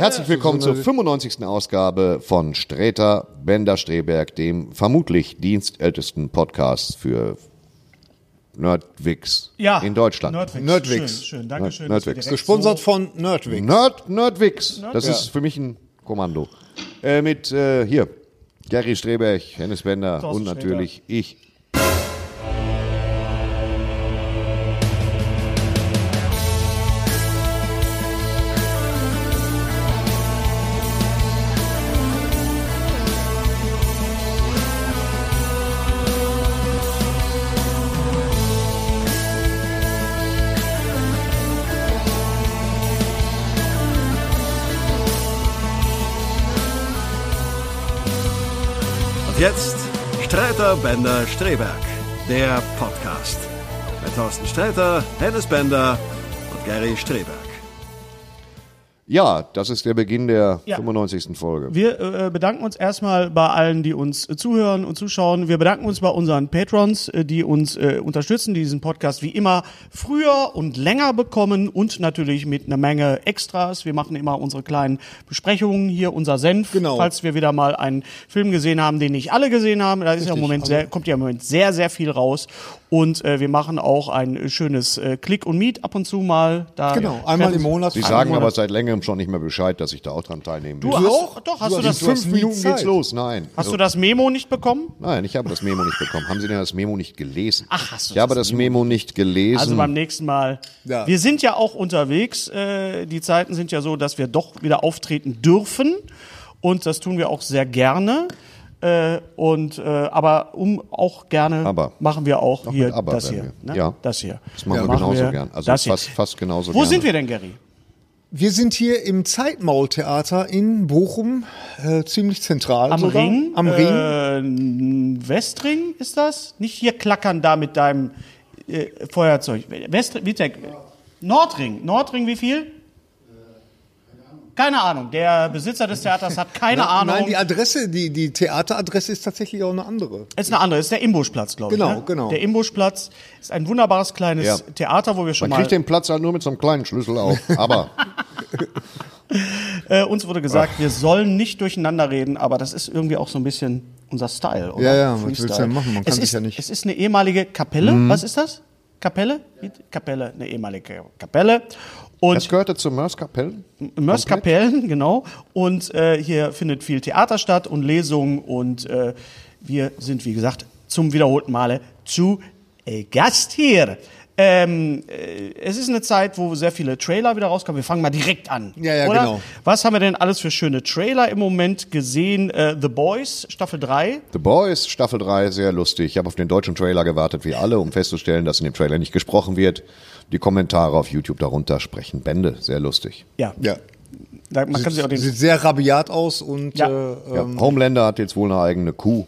Herzlich willkommen zur 95. Ausgabe von Sträter Bender Streberg, dem vermutlich dienstältesten Podcast für Nerdwix Ja, in Deutschland. Nerdwix. Nerdwix. Schön, schön. danke schön. Nerdwix. Gesponsert so- von Nerdwig. Nerd, Nerdwix. Das ist für mich ein Kommando. Äh, mit äh, hier Gary Streberg, Hennes Bender Thorsten und natürlich ich. Jetzt Streiter Bender Streberg, der Podcast. Mit Thorsten Sträter, Hennes Bender und Gary Streberg. Ja, das ist der Beginn der Ja. 95. Folge. Wir äh, bedanken uns erstmal bei allen, die uns äh, zuhören und zuschauen. Wir bedanken uns bei unseren Patrons, äh, die uns äh, unterstützen, die diesen Podcast wie immer früher und länger bekommen und natürlich mit einer Menge Extras. Wir machen immer unsere kleinen Besprechungen hier, unser Senf, Genau. falls wir wieder mal einen Film gesehen haben, den nicht alle gesehen haben. Da ist ja im Moment also sehr, kommt ja im Moment sehr, sehr viel raus. Und äh, wir machen auch ein schönes äh, Click und Meet ab und zu mal. Da Genau, einmal im Monat. Sie sagen aber seit längerem schon nicht mehr Bescheid, dass ich da auch dran teilnehmen will. Du, hast, doch, hast du, In das, fünf Minuten Zeit. geht's los. Nein. hast du das Memo nicht bekommen? Nein, ich habe das Memo nicht bekommen. Haben Sie denn das Memo nicht gelesen? Ach, hast du Ich habe das das Memo nicht gelesen. Also beim nächsten Mal. Ja. Wir sind ja auch unterwegs. Äh, die Zeiten sind ja so, dass wir doch wieder auftreten dürfen. Und das tun wir auch sehr gerne. Äh, und äh, aber um auch gerne Aber. machen wir auch Auch hier das hier. Ne? Ja. Das hier. das machen Ja. wir genauso wir gern. Also das hier. fast, fast genauso Wo gerne. sind wir denn, Gary? Wir sind hier im Zeitmaultheater in Bochum, äh, ziemlich zentral. Am sogar. Ring? Am Ring. Äh, Westring ist das? Nicht hier klackern da mit deinem äh, Feuerzeug. Westring, wie der, Nordring. Nordring wie viel? Keine Ahnung. Der Besitzer des Theaters hat keine Na, Ahnung. Nein, die Adresse, die, die Theateradresse ist tatsächlich auch eine andere. ist eine andere, ist der Imbuschplatz, glaube ich. Genau, ne? genau. Der Imbuschplatz ist ein wunderbares kleines Ja. Theater, wo wir schon Man mal. kriegt den Platz halt nur mit so einem kleinen Schlüssel auf. Aber Äh, uns wurde gesagt, wir sollen nicht durcheinander reden, aber das ist irgendwie auch so ein bisschen unser Style, oder? Ja, ja, was willst du denn machen? Man kann es sich ist, ja nicht- Es ist eine ehemalige Kapelle. Mhm. Was ist das? Kapelle? Kapelle, eine ehemalige Kapelle. Und das gehörte zur Mörskapelle. Mörskapellen, genau. Und äh, hier findet viel Theater statt und Lesungen und äh, wir sind, wie gesagt, zum wiederholten Male zu äh, Gast hier. Ähm, äh, es ist eine Zeit, wo sehr viele Trailer wieder rauskommen. Wir fangen mal direkt an. Ja, ja, oder? genau. Was haben wir denn alles für schöne Trailer im Moment gesehen? Äh, The Boys, Staffel 3. The Boys, Staffel 3, sehr lustig. Ich habe auf den deutschen Trailer gewartet, wie alle, um festzustellen, dass in dem Trailer nicht gesprochen wird. Die Kommentare auf YouTube darunter sprechen Bände, sehr lustig. Ja, Ja. da, man kann sich auch den. Sieht sehr rabiat aus und Ja. äh, Ja, Homelander hat jetzt wohl eine eigene Kuh.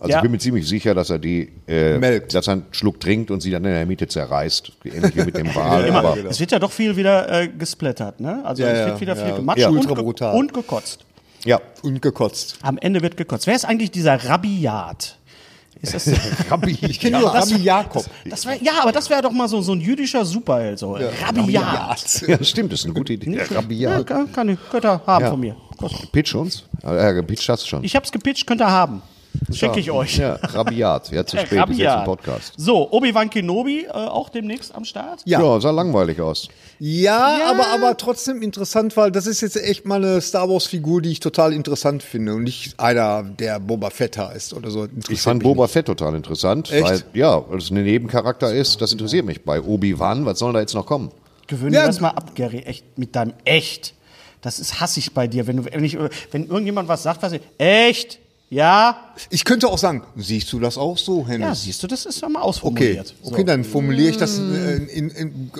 Also Ja. ich bin mir ziemlich sicher, dass er die, äh, Melkt. dass er einen Schluck trinkt und sie dann in der Mitte zerreißt. Ähnlich wie mit dem Wal. Immer, aber Es wird ja doch viel wieder äh, gesplattert, ne? Also Ja, es ja, wird wieder ja. viel gematscht Ja. und, Ultra ge brutal. und gekotzt. ja, und gekotzt. Am Ende wird gekotzt. Wer ist eigentlich dieser Rabiat? Ist das, Rabbi. Ich kenne nur Rabbi Jakob. das wär, ja, aber das wäre doch mal so, so ein jüdischer Superheld. So. Rabiat. Ja, stimmt, das ist eine gute Idee. Ja, Rabiat. kann, kann ich, könnt ihr haben Ja. von mir. Pitch uns? Ja, gepitcht hast du schon. Ich hab's gepitcht, könnt ihr haben. Schicke ich euch. Ja, Rabiat. Ja, zu spät, ist jetzt Rabiat. ein Podcast. So, Obi-Wan Kenobi äh, auch demnächst am Start. Ja. Ja, sah langweilig aus. Ja, Ja. Aber, aber trotzdem interessant, weil das ist jetzt echt mal eine Star Wars-Figur, die ich total interessant finde und nicht einer, der Boba Fett heißt oder so. Ich fand Boba Fett total interessant, Echt? weil, ja, weil es ein Nebencharakter ist, das interessiert mich. Bei Obi-Wan, was soll da jetzt noch kommen? Gewöhne Ja. das mal ab, Gary, echt, mit deinem echt. Das ist hassig bei dir, wenn du, wenn, ich, wenn irgendjemand was sagt, was ich, echt, ja. Ich könnte auch sagen, siehst du das auch so, ja, Hennes? siehst du, das ist ja mal Okay, ausformuliert. okay, dann formuliere ich das äh, in, in, in,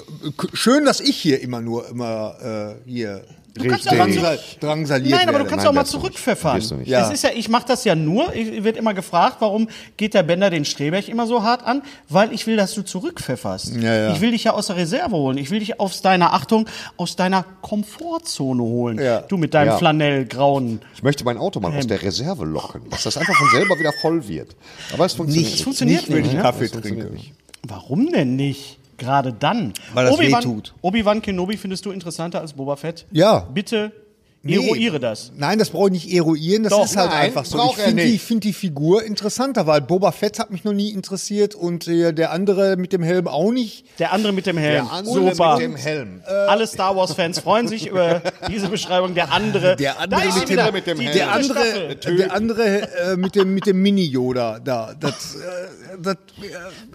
schön, dass ich hier immer nur immer äh, hier Du kannst ja drangsal, drangsaliert Nein, aber du kannst Nein, auch mal nicht. zurückpfeffern. Du nicht. Ja. Es ist ja, ich mache das ja nur, ich wird immer gefragt, warum geht der Bender den Streberg immer so hart an? Weil ich will, dass du zurückpfefferst. Ja, ja. Ich will dich ja aus der Reserve holen. Ich will dich aus deiner Achtung, aus deiner Komfortzone holen. Ja. Du mit deinem Ja. flanellgrauen. Ich möchte mein Auto mal aus der Reserve locken, dass das einfach von selber wieder voll wird. Aber es funktioniert Das funktioniert nicht, wenn nicht. ich ne? Kaffee trinke. nicht. Warum denn nicht? Gerade dann. Weil das Obi-Wan-. Obi-Wan Kenobi findest du interessanter als Boba Fett? Ja. Bitte Nee. eruiere das. Nein, das brauche ich nicht eruieren, das Doch, ist halt nein, einfach so. Ich finde die, find die Figur interessanter, weil Boba Fett hat mich noch nie interessiert und äh, der andere mit dem Helm auch nicht. Der andere mit dem Helm. Der andere Super. mit dem Helm. Alle Star Wars-Fans freuen sich über diese Beschreibung. Der andere. Der andere mit dem- mit dem Helm. Der andere, der andere äh, mit dem mit dem Mini Yoda da, das, äh, das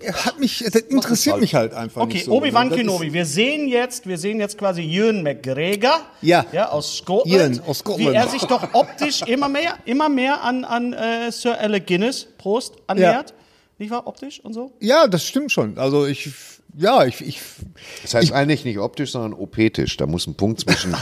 äh, hat mich, das interessiert mich halt einfach Okay, nicht so. Obi-Wan Das ist- Kenobi. Wir sehen jetzt, wir sehen jetzt quasi Ewan McGregor. Ja. Ja, aus Scotland. Ewan aus Scotland. Wie er sich doch optisch immer mehr, immer mehr an, an äh, Sir Alec Guinness, Prost, annähert. Nicht wahr? Optisch und so? Ja, das stimmt schon. Also ich, ja, ich, ich Das heißt eigentlich nicht optisch, sondern opetisch. Da muss ein Punkt zwischen.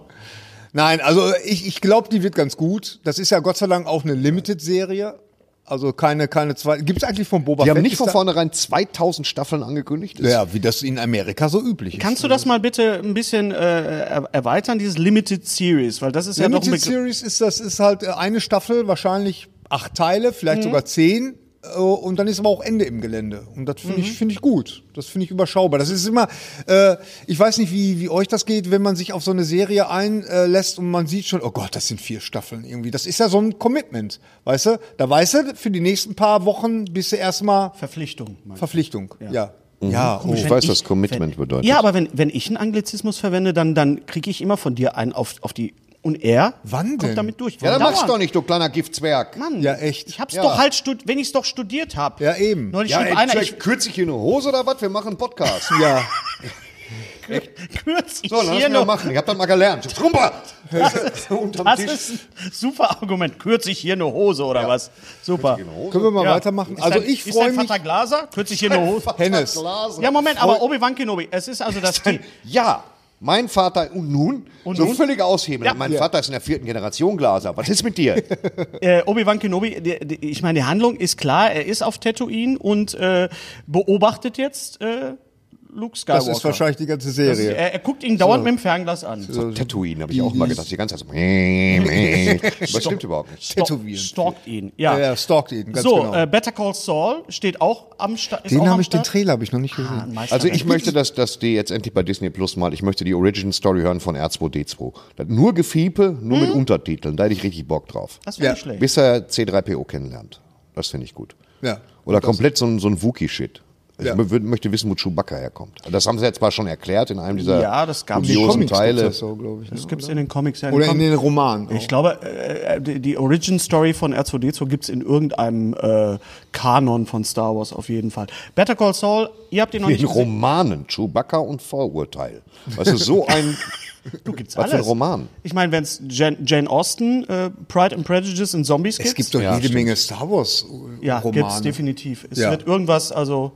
Nein, also ich, ich glaube, die wird ganz gut. Das ist ja Gott sei Dank auch eine Limited-Serie. Also keine, keine zwei. Gibt es eigentlich von Boba Die haben Fett? nicht Ist von da- vornherein 2000 Staffeln angekündigt. Das- Ja, wie das in Amerika so üblich ist. Kannst du das mal bitte ein bisschen äh, er erweitern, dieses Limited Series? Weil das ist ja doch Limited. Series ist das ist halt äh, eine Staffel, wahrscheinlich acht Teile, vielleicht Mhm. sogar zehn. Äh, Und dann ist aber auch Ende im Gelände. Und das finde Mhm. ich, finde ich gut. Das finde ich überschaubar. Das ist immer, äh, ich weiß nicht, wie, wie euch das geht, wenn man sich auf so eine Serie einlässt und man sieht schon, oh Gott, das sind vier Staffeln irgendwie. Das ist ja so ein Commitment. Weißt du? Da weißt du, für die nächsten paar Wochen bist du erstmal Verpflichtung. Verpflichtung. Ja. Ja, oh. Ich weiß, ich- was Commitment wenn, bedeutet. Ja, aber wenn, wenn ich einen Anglizismus verwende, dann, dann kriege ich immer von dir einen auf, auf die. Und er Wann denn? kommt damit durch. Ja, dann Dauernd. mach's doch nicht, du kleiner Giftzwerg. Mann, Ja, echt. Ich hab's Ja. doch halt stud wenn ich's doch studiert habe. Ja, eben. Neulich Ja, schrieb ey, einer, vielleicht ich kürzlich hier eine Hose oder was? Wir machen einen Podcast. ja. kürz ich So, dann lass hier mich mal noch. machen. Ich hab das mal gelernt. Strumper! Unterm Das Tisch. ist ein super Argument. Kürze ich hier eine Hose oder was? Super. Können wir mal Ja. weitermachen? Ist Also dein- ich ist freue dein mich. Vater Glaser? Kürze ich hier eine Hose? Hennes. Ja, Moment, aber Obi-Wan Kenobi. Es ist also das die, Ja, mein Vater und nun? Und so nun? völlige Aushebel. Ja. Mein Ja. Vater ist in der vierten Generation Glaser. Was ist mit dir? äh, Obi-Wan Kenobi, die, die, ich meine, die Handlung ist klar, er ist auf Tatooine und äh, beobachtet jetzt äh, Luke Skywalker. Das ist wahrscheinlich die ganze Das ist, Serie. er, er guckt ihn dauernd mit dem Fernglas an. Tatooine, habe ich auch mal gedacht. Die ganze Zeit so. Aber stimmt überhaupt nicht. Stalk- Stalkt ihn, ja. Ja, ja, stalkt ihn, ganz so, genau. äh, Better Call Saul steht auch am Start. Den habe ich, den Trailer habe ich noch nicht gesehen. Also ich möchte, dass, dass die jetzt endlich bei Disney Plus mal, ich möchte die Origin Story hören von R2D2. Das nur Gefiepe, nur mit Untertiteln. Da hätte ich richtig Bock drauf. Das wäre Ja. schlecht. Bis er C3PO kennenlernt. Das finde ich gut. Ja. Oder komplett so ein, so ein Wookie-Shit. Ich Ja. mö- möchte wissen, wo Chewbacca herkommt. Das haben sie jetzt zwar schon erklärt in einem dieser Ja, das gab's dubiosen Comics gibt's Teile. das so, glaube ich. Ne? Das gibt's in den Comics ja. Oder in Com- den Romanen. Ich glaube, äh, die, die Origin-Story von R2D2 gibt's in irgendeinem äh, Kanon von Star Wars auf jeden Fall. Better Call Saul, ihr habt ihn noch In nicht gesehen. Romanen, Chewbacca und Vorurteil. Was ist so ein. Du gibt's Was für ein alles. Roman? Ich meine, wenn es Jane, Jane Austen, äh, Pride and Prejudice und Zombies Es gibt, gibt doch Ja, jede stimmt. Menge Star Wars äh, ja, Romane. gibt's definitiv. Es Ja. wird irgendwas, also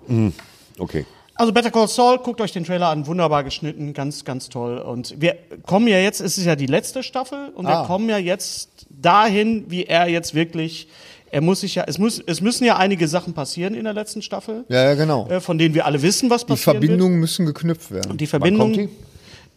Okay. Also Better Call Saul, guckt euch den Trailer an, wunderbar geschnitten, ganz, ganz toll. Und wir kommen ja jetzt, es ist ja die letzte Staffel, und wir Ah. kommen ja jetzt dahin, wie er jetzt wirklich, er muss sich ja, es muss, es müssen ja einige Sachen passieren in der letzten Staffel, Ja, ja, genau. äh, von denen wir alle wissen, was Die passieren Verbindungen müssen geknüpft werden. wird. Die Verbindung, kommt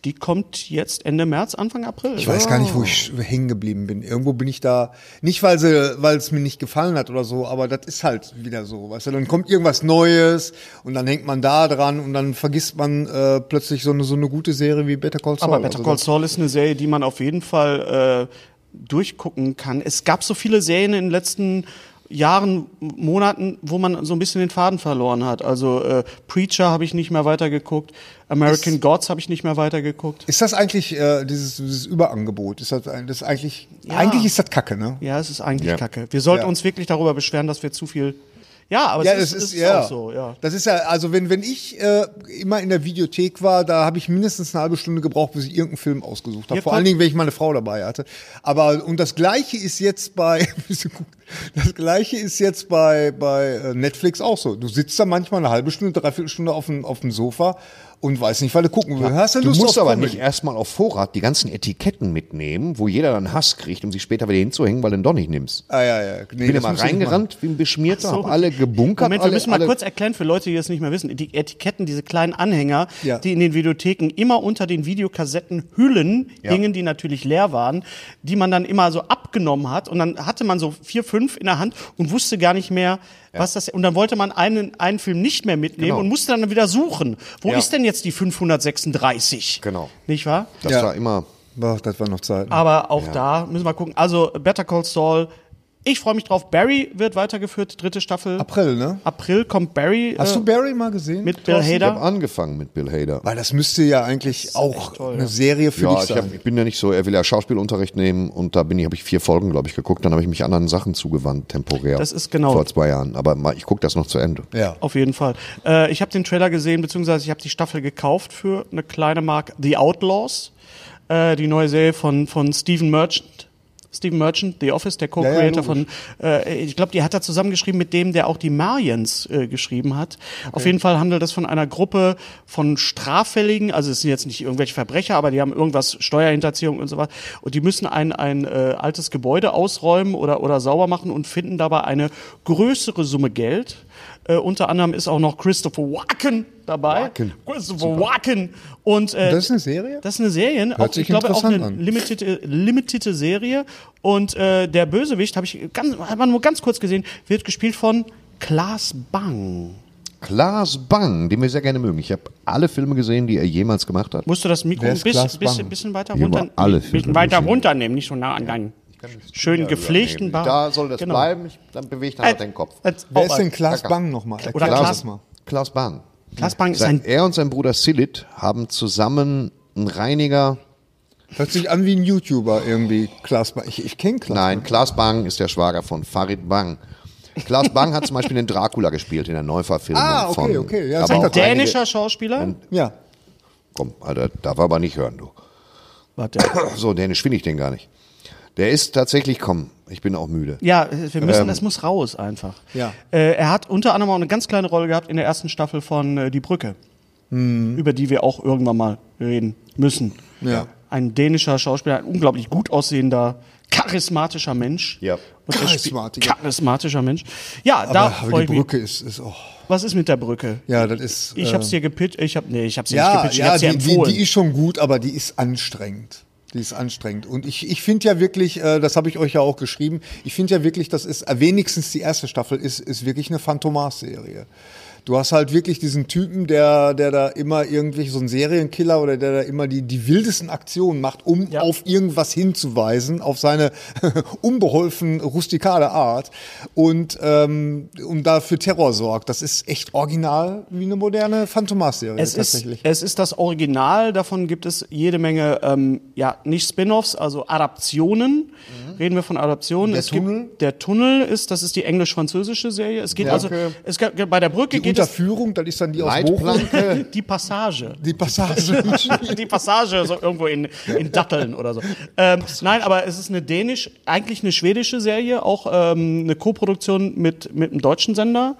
Die kommt jetzt Ende März, Anfang April. Ich weiß gar nicht, wo ich hängen geblieben bin. Irgendwo bin ich da, nicht weil sie, weil es mir nicht gefallen hat oder so, aber das ist halt wieder so, weißt du, dann kommt irgendwas Neues und dann hängt man da dran und dann vergisst man äh, plötzlich so eine, so eine gute Serie wie Better Call Saul. Aber Better Also Call Saul ist eine Serie, die man auf jeden Fall äh, durchgucken kann. Es gab so viele Serien in den letzten Jahren, Monaten, wo man so ein bisschen den Faden verloren hat. Also äh, Preacher habe ich nicht mehr weitergeguckt, American Gods habe ich nicht mehr weitergeguckt. Ist das eigentlich äh, dieses, dieses Überangebot? Ist das, das eigentlich, Ja. eigentlich ist das Kacke, ne? Ja, es ist eigentlich Ja. kacke. Wir sollten Ja. uns wirklich darüber beschweren, dass wir zu viel. Ja, aber Ja, es das ist, ist, ist ja. auch so, ja. Das ist ja, also wenn, wenn ich äh, immer in der Videothek war, da habe ich mindestens eine halbe Stunde gebraucht, bis ich irgendeinen Film ausgesucht habe. Vor allen Dingen, wenn ich meine Frau dabei hatte. Aber und das gleiche ist jetzt bei das gleiche ist jetzt bei, bei äh, Netflix auch so. Du sitzt da manchmal eine halbe Stunde, dreiviertel Stunde auf dem, auf dem Sofa und weißt nicht, weil du gucken willst. Hast Du Lust musst aber Comedy? nicht erstmal auf Vorrat die ganzen Etiketten mitnehmen, wo jeder dann Hass kriegt, um sie später wieder hinzuhängen, weil du ihn doch nicht nimmst. Ah, ja, ja. Nee, Ich bin nicht reingerannt wie ein Beschmierter, So. hab alle gebunkert. Moment, alle, wir müssen mal kurz erklären für Leute, die das nicht mehr wissen. Die Etiketten, diese kleinen Anhänger, Ja. die in den Videotheken immer unter den Videokassettenhüllen Ja. hingen, die natürlich leer waren, die man dann immer so abgenommen hat und dann hatte man so vier, fünf in der Hand und wusste gar nicht mehr, was das und dann wollte man einen, einen Film nicht mehr mitnehmen Genau. und musste dann wieder suchen. Wo Ja. ist denn jetzt die 536? Genau. Nicht wahr? Das Ja. war immer. Ach, das war noch Zeit. Aber auch da müssen wir gucken. Also Better Call Saul. Ich freue mich drauf. Barry wird weitergeführt, dritte Staffel. April, ne? April kommt Barry Hast äh, du Barry mal gesehen? mit Bill Ich habe Hader. angefangen mit Bill Hader. Weil das müsste ja eigentlich auch eine Serie für Ja, dich ich, sein. hab, ich bin ja nicht so, er will ja Schauspielunterricht nehmen und da bin ich, habe ich vier Folgen, glaube ich, geguckt. Dann habe ich mich anderen Sachen zugewandt, temporär. Das ist genau- Vor zwei Jahren. Aber mal, ich gucke das noch zu Ende. ja. Auf jeden Fall. Äh, ich habe den Trailer gesehen, beziehungsweise ich habe die Staffel gekauft für eine kleine Marke. The Outlaws, äh, die neue Serie von, von Stephen Merchant. Stephen Merchant, The Office, der Co-Creator logisch. von, äh, ich glaube, die hat er zusammengeschrieben mit dem, der auch die Marians äh, geschrieben hat. Auf jeden Fall handelt es von einer Gruppe von Straffälligen, also es sind jetzt nicht irgendwelche Verbrecher, aber die haben irgendwas, Steuerhinterziehung und so was. Und die müssen ein, ein äh, altes Gebäude ausräumen oder, oder sauber machen und finden dabei eine größere Summe Geld. Äh, unter anderem ist auch noch Christopher Walken dabei. Walken. Christopher Walken. Und, äh, Das ist eine Serie? das ist eine Serie, auch, sich ich glaube auch eine an. limited, limited Serie. Und äh, der Bösewicht, habe ich ganz, hat man nur ganz kurz gesehen, wird gespielt von Klaas Bang. Klaas Bang, den wir sehr gerne mögen. Ich habe alle Filme gesehen, die er jemals gemacht hat. Musst du das Mikro ein bisschen, bisschen, bisschen weiter runter, alle ein bisschen Filme weiter runternehmen, nicht so nah an deinen schön gepflegten Bart. Da soll das Genau. bleiben, ich, dann bewegt er halt den Kopf. äh, Wer ist denn Klaas. Bang nochmal? Oder Klaas-. Klaas Bang. Klaas Bang ist Sein, ein er und sein Bruder Silit haben zusammen einen Reiniger. Hört sich an wie ein YouTuber irgendwie. Klaas Bang. Ich, ich kenne Klaas Nein, Klaas Bang ist der Schwager von Farid Bang. Klaas Bang hat zum Beispiel den Dracula gespielt in der Neuverfilmung Ah, okay, von. okay. Ja, das. dänischer Schauspieler. Bang. Ja. Komm, Alter, darf er aber nicht hören, du. Warte. So, dänisch finde ich den gar nicht. Der ist tatsächlich, komm, ich bin auch müde. Ja, wir müssen, das muss raus einfach. Ja. Äh, er hat unter anderem auch eine ganz kleine Rolle gehabt in der ersten Staffel von äh, Die Brücke, über die wir auch irgendwann mal reden müssen. Ja. Ein dänischer Schauspieler, ein unglaublich gut aussehender, charismatischer Mensch. Ja. Er Charismatiker. Charismatischer Mensch. Ja, da Aber, freue aber ich die. Brücke ist, ist oh. Was ist mit der Brücke? Ja, das ist. Ich äh, hab's dir gepitcht, ich hab, nee, ich hab's dir nicht Ja, gepitcht, ich ja hab's dir die, die, empfohlen. die ist schon gut, aber die ist anstrengend. Die ist anstrengend. Und ich, ich finde ja wirklich, äh, das habe ich euch ja auch geschrieben, ich finde ja wirklich, das ist, äh, wenigstens die erste Staffel ist, ist wirklich eine Phantomas-Serie. Du hast halt wirklich diesen Typen, der, der da immer irgendwie so ein Serienkiller oder der da immer die, die wildesten Aktionen macht, um Ja. auf irgendwas hinzuweisen, auf seine unbeholfen rustikale Art und um und dafür Terror sorgt. Das ist echt original wie eine moderne Phantomas-Serie Es ist, tatsächlich. es ist das Original, davon gibt es jede Menge, ähm, ja, nicht Spin-offs, also Adaptionen. Reden wir von Adaptionen. Der es Tunnel? Gibt, der Tunnel ist, das ist die englisch-französische Serie. Es geht also, es gibt, bei der Brücke Die geht es, Unterführung, das ist dann die aus. Leitplanke. die Passage. Die Passage. die Passage so irgendwo in, in Datteln oder so. Ähm, nein, aber es ist eine dänisch, eigentlich eine schwedische Serie, auch ähm, eine Koproduktion mit, mit einem deutschen Sender.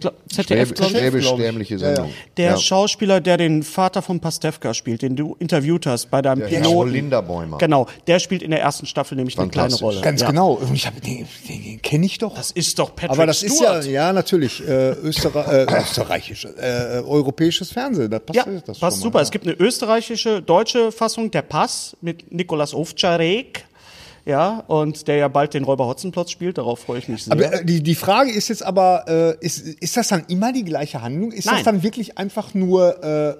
Glaub, ZDF, glaub ich. Schwäbisch-dämliche Sendung. Der Ja. Schauspieler, der den Vater von Pastewka spielt, den du interviewt hast bei deinem Herr Piloten. Linderbäumer. Genau, der spielt in der ersten Staffel nämlich eine kleine Rolle. Ganz ja. genau. Und ich den, den, den kenne ich doch. Das ist doch Patrick aber das Stewart. ist ja, ja natürlich, äh, Österreich, äh, österreichisches, äh, europäisches Fernsehen. Das passt, Ja, das passt mal, super. ja. Es gibt eine österreichische, deutsche Fassung, der Pass mit Nikolas Ovtcharek. Ja, und der ja bald den Räuber Hotzenplotz spielt, darauf freue ich mich sehr. Aber äh, die, die Frage ist jetzt aber, äh, ist, ist das dann immer die gleiche Handlung? Ist das Nein. dann wirklich einfach nur äh,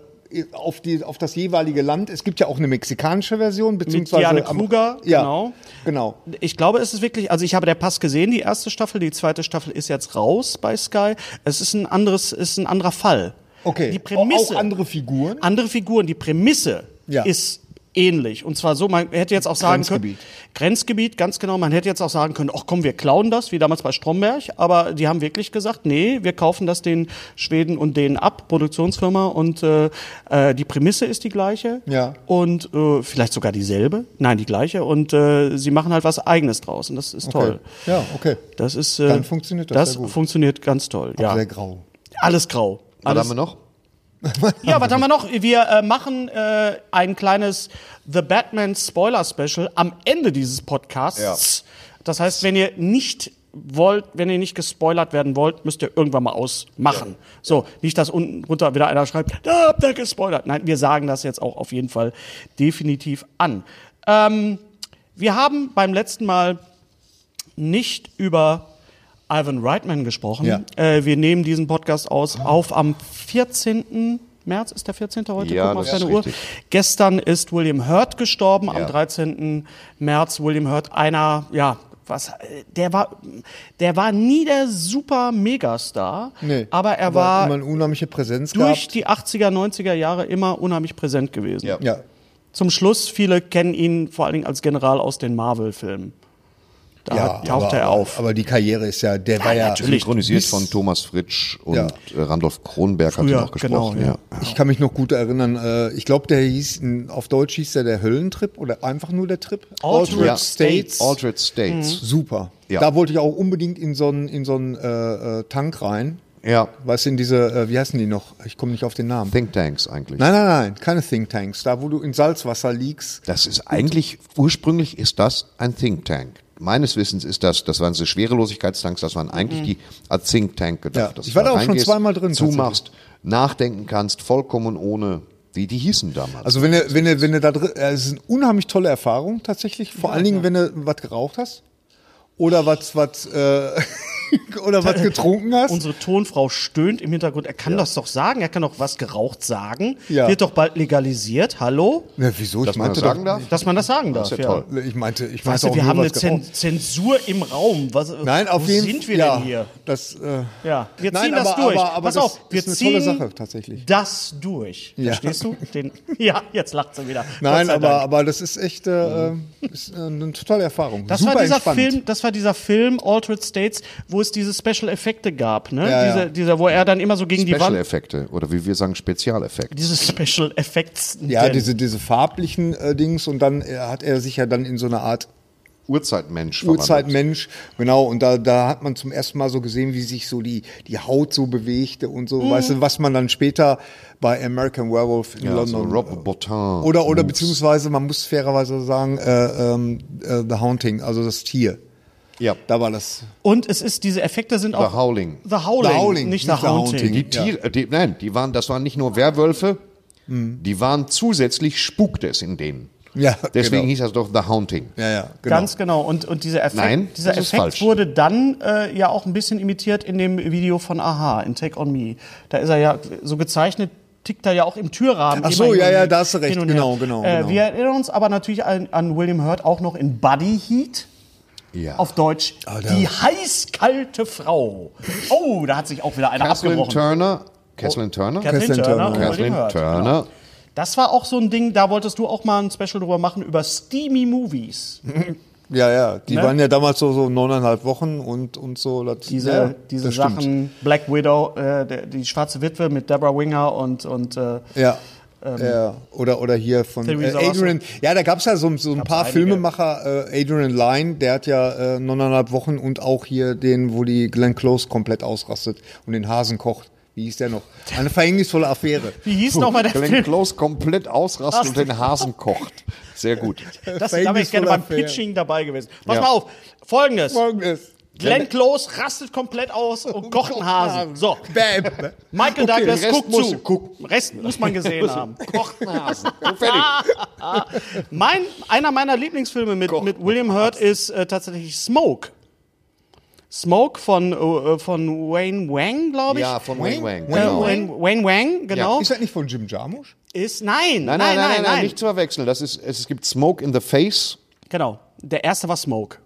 auf, die, auf das jeweilige Land? Es gibt ja auch eine mexikanische Version, beziehungsweise... Diane am- Kruger, ja, genau. genau. Ich glaube, es ist wirklich, also ich habe der Pass gesehen, die erste Staffel, die zweite Staffel ist jetzt raus bei Sky. Es ist ein anderes, ist ein anderer Fall. Okay, Die Prämisse. auch andere Figuren? Andere Figuren, die Prämisse Ja. ist ähnlich. Und zwar so, man hätte jetzt auch sagen Grenzgebiet. können, Grenzgebiet, ganz genau, man hätte jetzt auch sagen können, ach komm, wir klauen das, wie damals bei Stromberg, aber die haben wirklich gesagt, nee, wir kaufen das den Schweden und denen ab, Produktionsfirma, und äh, äh, die Prämisse ist die gleiche Ja. und äh, vielleicht sogar dieselbe, nein, die gleiche, und äh, sie machen halt was Eigenes draus und das ist toll. Ja, okay. Das ist, äh, Dann funktioniert das das sehr gut. funktioniert ganz toll, ja. Sehr grau. Alles grau. Was Alles, haben wir noch? Ja, was haben wir noch? Wir äh, machen äh, ein kleines The Batman Spoiler Special am Ende dieses Podcasts. Das heißt, wenn ihr nicht wollt, wenn ihr nicht gespoilert werden wollt, müsst ihr irgendwann mal ausmachen. So, nicht, dass unten runter wieder einer schreibt, da habt ihr gespoilert. Nein, wir sagen das jetzt auch auf jeden Fall definitiv an. Ähm, wir haben beim letzten Mal nicht über Ivan Reitman gesprochen. Ja. Äh, wir nehmen diesen Podcast aus auf am 14. März. Ist der 14. heute? Ja, Guck mal auf deine Uhr. Gestern ist William Hurt gestorben, am Ja. 13. März. William Hurt, einer, ja, was, der war, der war nie der super Megastar, Nee, aber er war immer eine unheimliche Präsenz durch gehabt. die 80er, 90er Jahre immer unheimlich präsent gewesen. Ja. Ja. Zum Schluss, viele kennen ihn vor allen Dingen als General aus den Marvel-Filmen. Da ja, taucht aber, er auf. Aber die Karriere ist ja, der war ja. natürlich. Synchronisiert von Thomas Fritsch und Ja. äh, Randolph Kronberg hat ihn Früher, auch gesprochen. genau, ja. Ich kann mich noch gut erinnern, äh, ich glaube, der hieß, auf Deutsch hieß der der Höllentrip oder einfach nur der Trip. Altered Ja. States. Altered States. Super. Ja. Da wollte ich auch unbedingt in so einen in so einen, äh, äh, Tank rein. Ja. Weißt du, in diese, äh, wie heißen die noch? Ich komme nicht auf den Namen. Think Tanks eigentlich. Nein, nein, nein, keine Thinktanks. Da, wo du in Salzwasser liegst. Das ist eigentlich, ursprünglich ist das ein Think Tank. Meines Wissens ist das, das waren diese Schwerelosigkeitstanks, das waren eigentlich die als Think Tank gedacht. Ja, ich du war da auch schon zweimal drin, Zumachst, nachdenken kannst, vollkommen ohne, wie die hießen damals. Also wenn du, wenn du, wenn du da drin, äh, es ist eine unheimlich tolle Erfahrung tatsächlich. Vor allen Dingen, wenn du was geraucht hast. Oder was, was, äh, oder was getrunken hast. Unsere Tonfrau stöhnt im Hintergrund. Er kann das doch sagen. Er kann doch was geraucht sagen. Ja. Wird doch bald legalisiert. Hallo? Na, wieso? Dass ich man meinte das sagen doch, darf? Dass man das sagen darf. ist ja ja. toll. Ich meinte, ich Weißt meinte du, auch wir nur haben eine was Zen geraucht. Zensur im Raum. Was, Nein, auf wo jeden sind wir ja, denn hier? Das, äh, Ja, wir Nein, ziehen das aber- durch. aber- aber Pass das auf, wir ist eine ziehen tolle Sache, tatsächlich. das durch. Ja. Verstehst du? Den, ja, jetzt lacht sie wieder. nein, aber, aber das ist echt äh, ist äh, eine totale Erfahrung. Das Super war dieser entspannt. Film, das war dieser Film Altered States, wo es diese Special Effekte gab, ne? Ja, diese, ja. dieser, wo er dann immer so gegen die Special Wand, Effekte oder wie wir sagen Spezialeffekte. diese Special Effects. Ja, denn- diese, diese farblichen äh, Dings und dann äh, hat er sich ja dann in so eine Art Urzeitmensch. Urzeitmensch, genau, und da, da hat man zum ersten Mal so gesehen, wie sich so die, die Haut so bewegte und so, weißt du, was man dann später bei American Werewolf in Ja, so London. Rob Bottin. oder, oder Moves. beziehungsweise, man muss fairerweise sagen, äh, ähm, äh, The Haunting, also das Tier. Ja. Da war das. Und es ist, diese Effekte sind auch. The Howling. The Howling, The Howling, nicht nicht The The Haunting. Haunting. Die Tiere, die, nein, die waren, das waren nicht nur Werwölfe, die waren zusätzlich spukte es in denen. Ja, Deswegen genau. hieß das doch The Haunting. Ja, ja, genau. Ganz genau. Und, und dieser Effekt, Nein, dieser Effekt falsch. wurde dann äh, ja auch ein bisschen imitiert in dem Video von Aha, in Take On Me. Da ist er ja so gezeichnet, tickt er ja auch im Türrahmen. Ach so, ja, ja, da hast du recht. her. Genau, genau, Äh, genau. Wir erinnern uns aber natürlich an, an William Hurt auch noch in Buddy Heat. Ja. Auf Deutsch, Ah, da- die heißkalte Frau. Oh, da hat sich auch wieder einer Kathleen abgebrochen. Turner. Kathleen Turner? Kathleen Kathleen Turner. Turner. Kathleen Hurt, Turner. Genau. Das war auch so ein Ding, da wolltest du auch mal ein Special drüber machen, über Steamy Movies. Ja, ja, die Ne? waren ja damals so, so neuneinhalb Wochen und, und so. Das, diese, ja, diese das stimmt. Sachen, Black Widow, äh, der, die schwarze Witwe mit Deborah Winger und, und äh, Ja. Ja. Oder, oder hier von äh, Adrian. Ja, da gab es ja so, so ein paar einige. Filmemacher. Äh, Adrian Lyne, der hat ja äh, neuneinhalb Wochen und auch hier den, wo die Glenn Close komplett ausrastet und den Hasen kocht. Wie hieß der noch? Eine verhängnisvolle Affäre. Wie hieß nochmal der Glenn Film? Close komplett ausrastet und den Hasen kocht. Sehr gut. Das, da wäre ich gerne beim Affäre. Pitching dabei gewesen. Pass Ja. mal auf. Folgendes. Folgendes. Glenn Close rastet komplett aus und kocht einen Hasen. So. Bam. Michael Okay, Douglas Rest guckt musst zu. gucken. Rest muss man gesehen haben. Kocht einen Hasen. Und fertig. Mein, einer meiner Lieblingsfilme mit, mit William Hurt ist äh, tatsächlich Smoke. Smoke von, äh, von Wayne Wang, glaube ich. Ja, von Wayne Wang. Wayne Äh, Genau. Wayne, Wayne Wang, genau. Ist das nicht von Jim Jarmusch? Ist, nein, Nein, nein, nein, nein, nein, nicht zu verwechseln. Das ist, es gibt Smoke in the Face. Genau. Der erste war Smoke.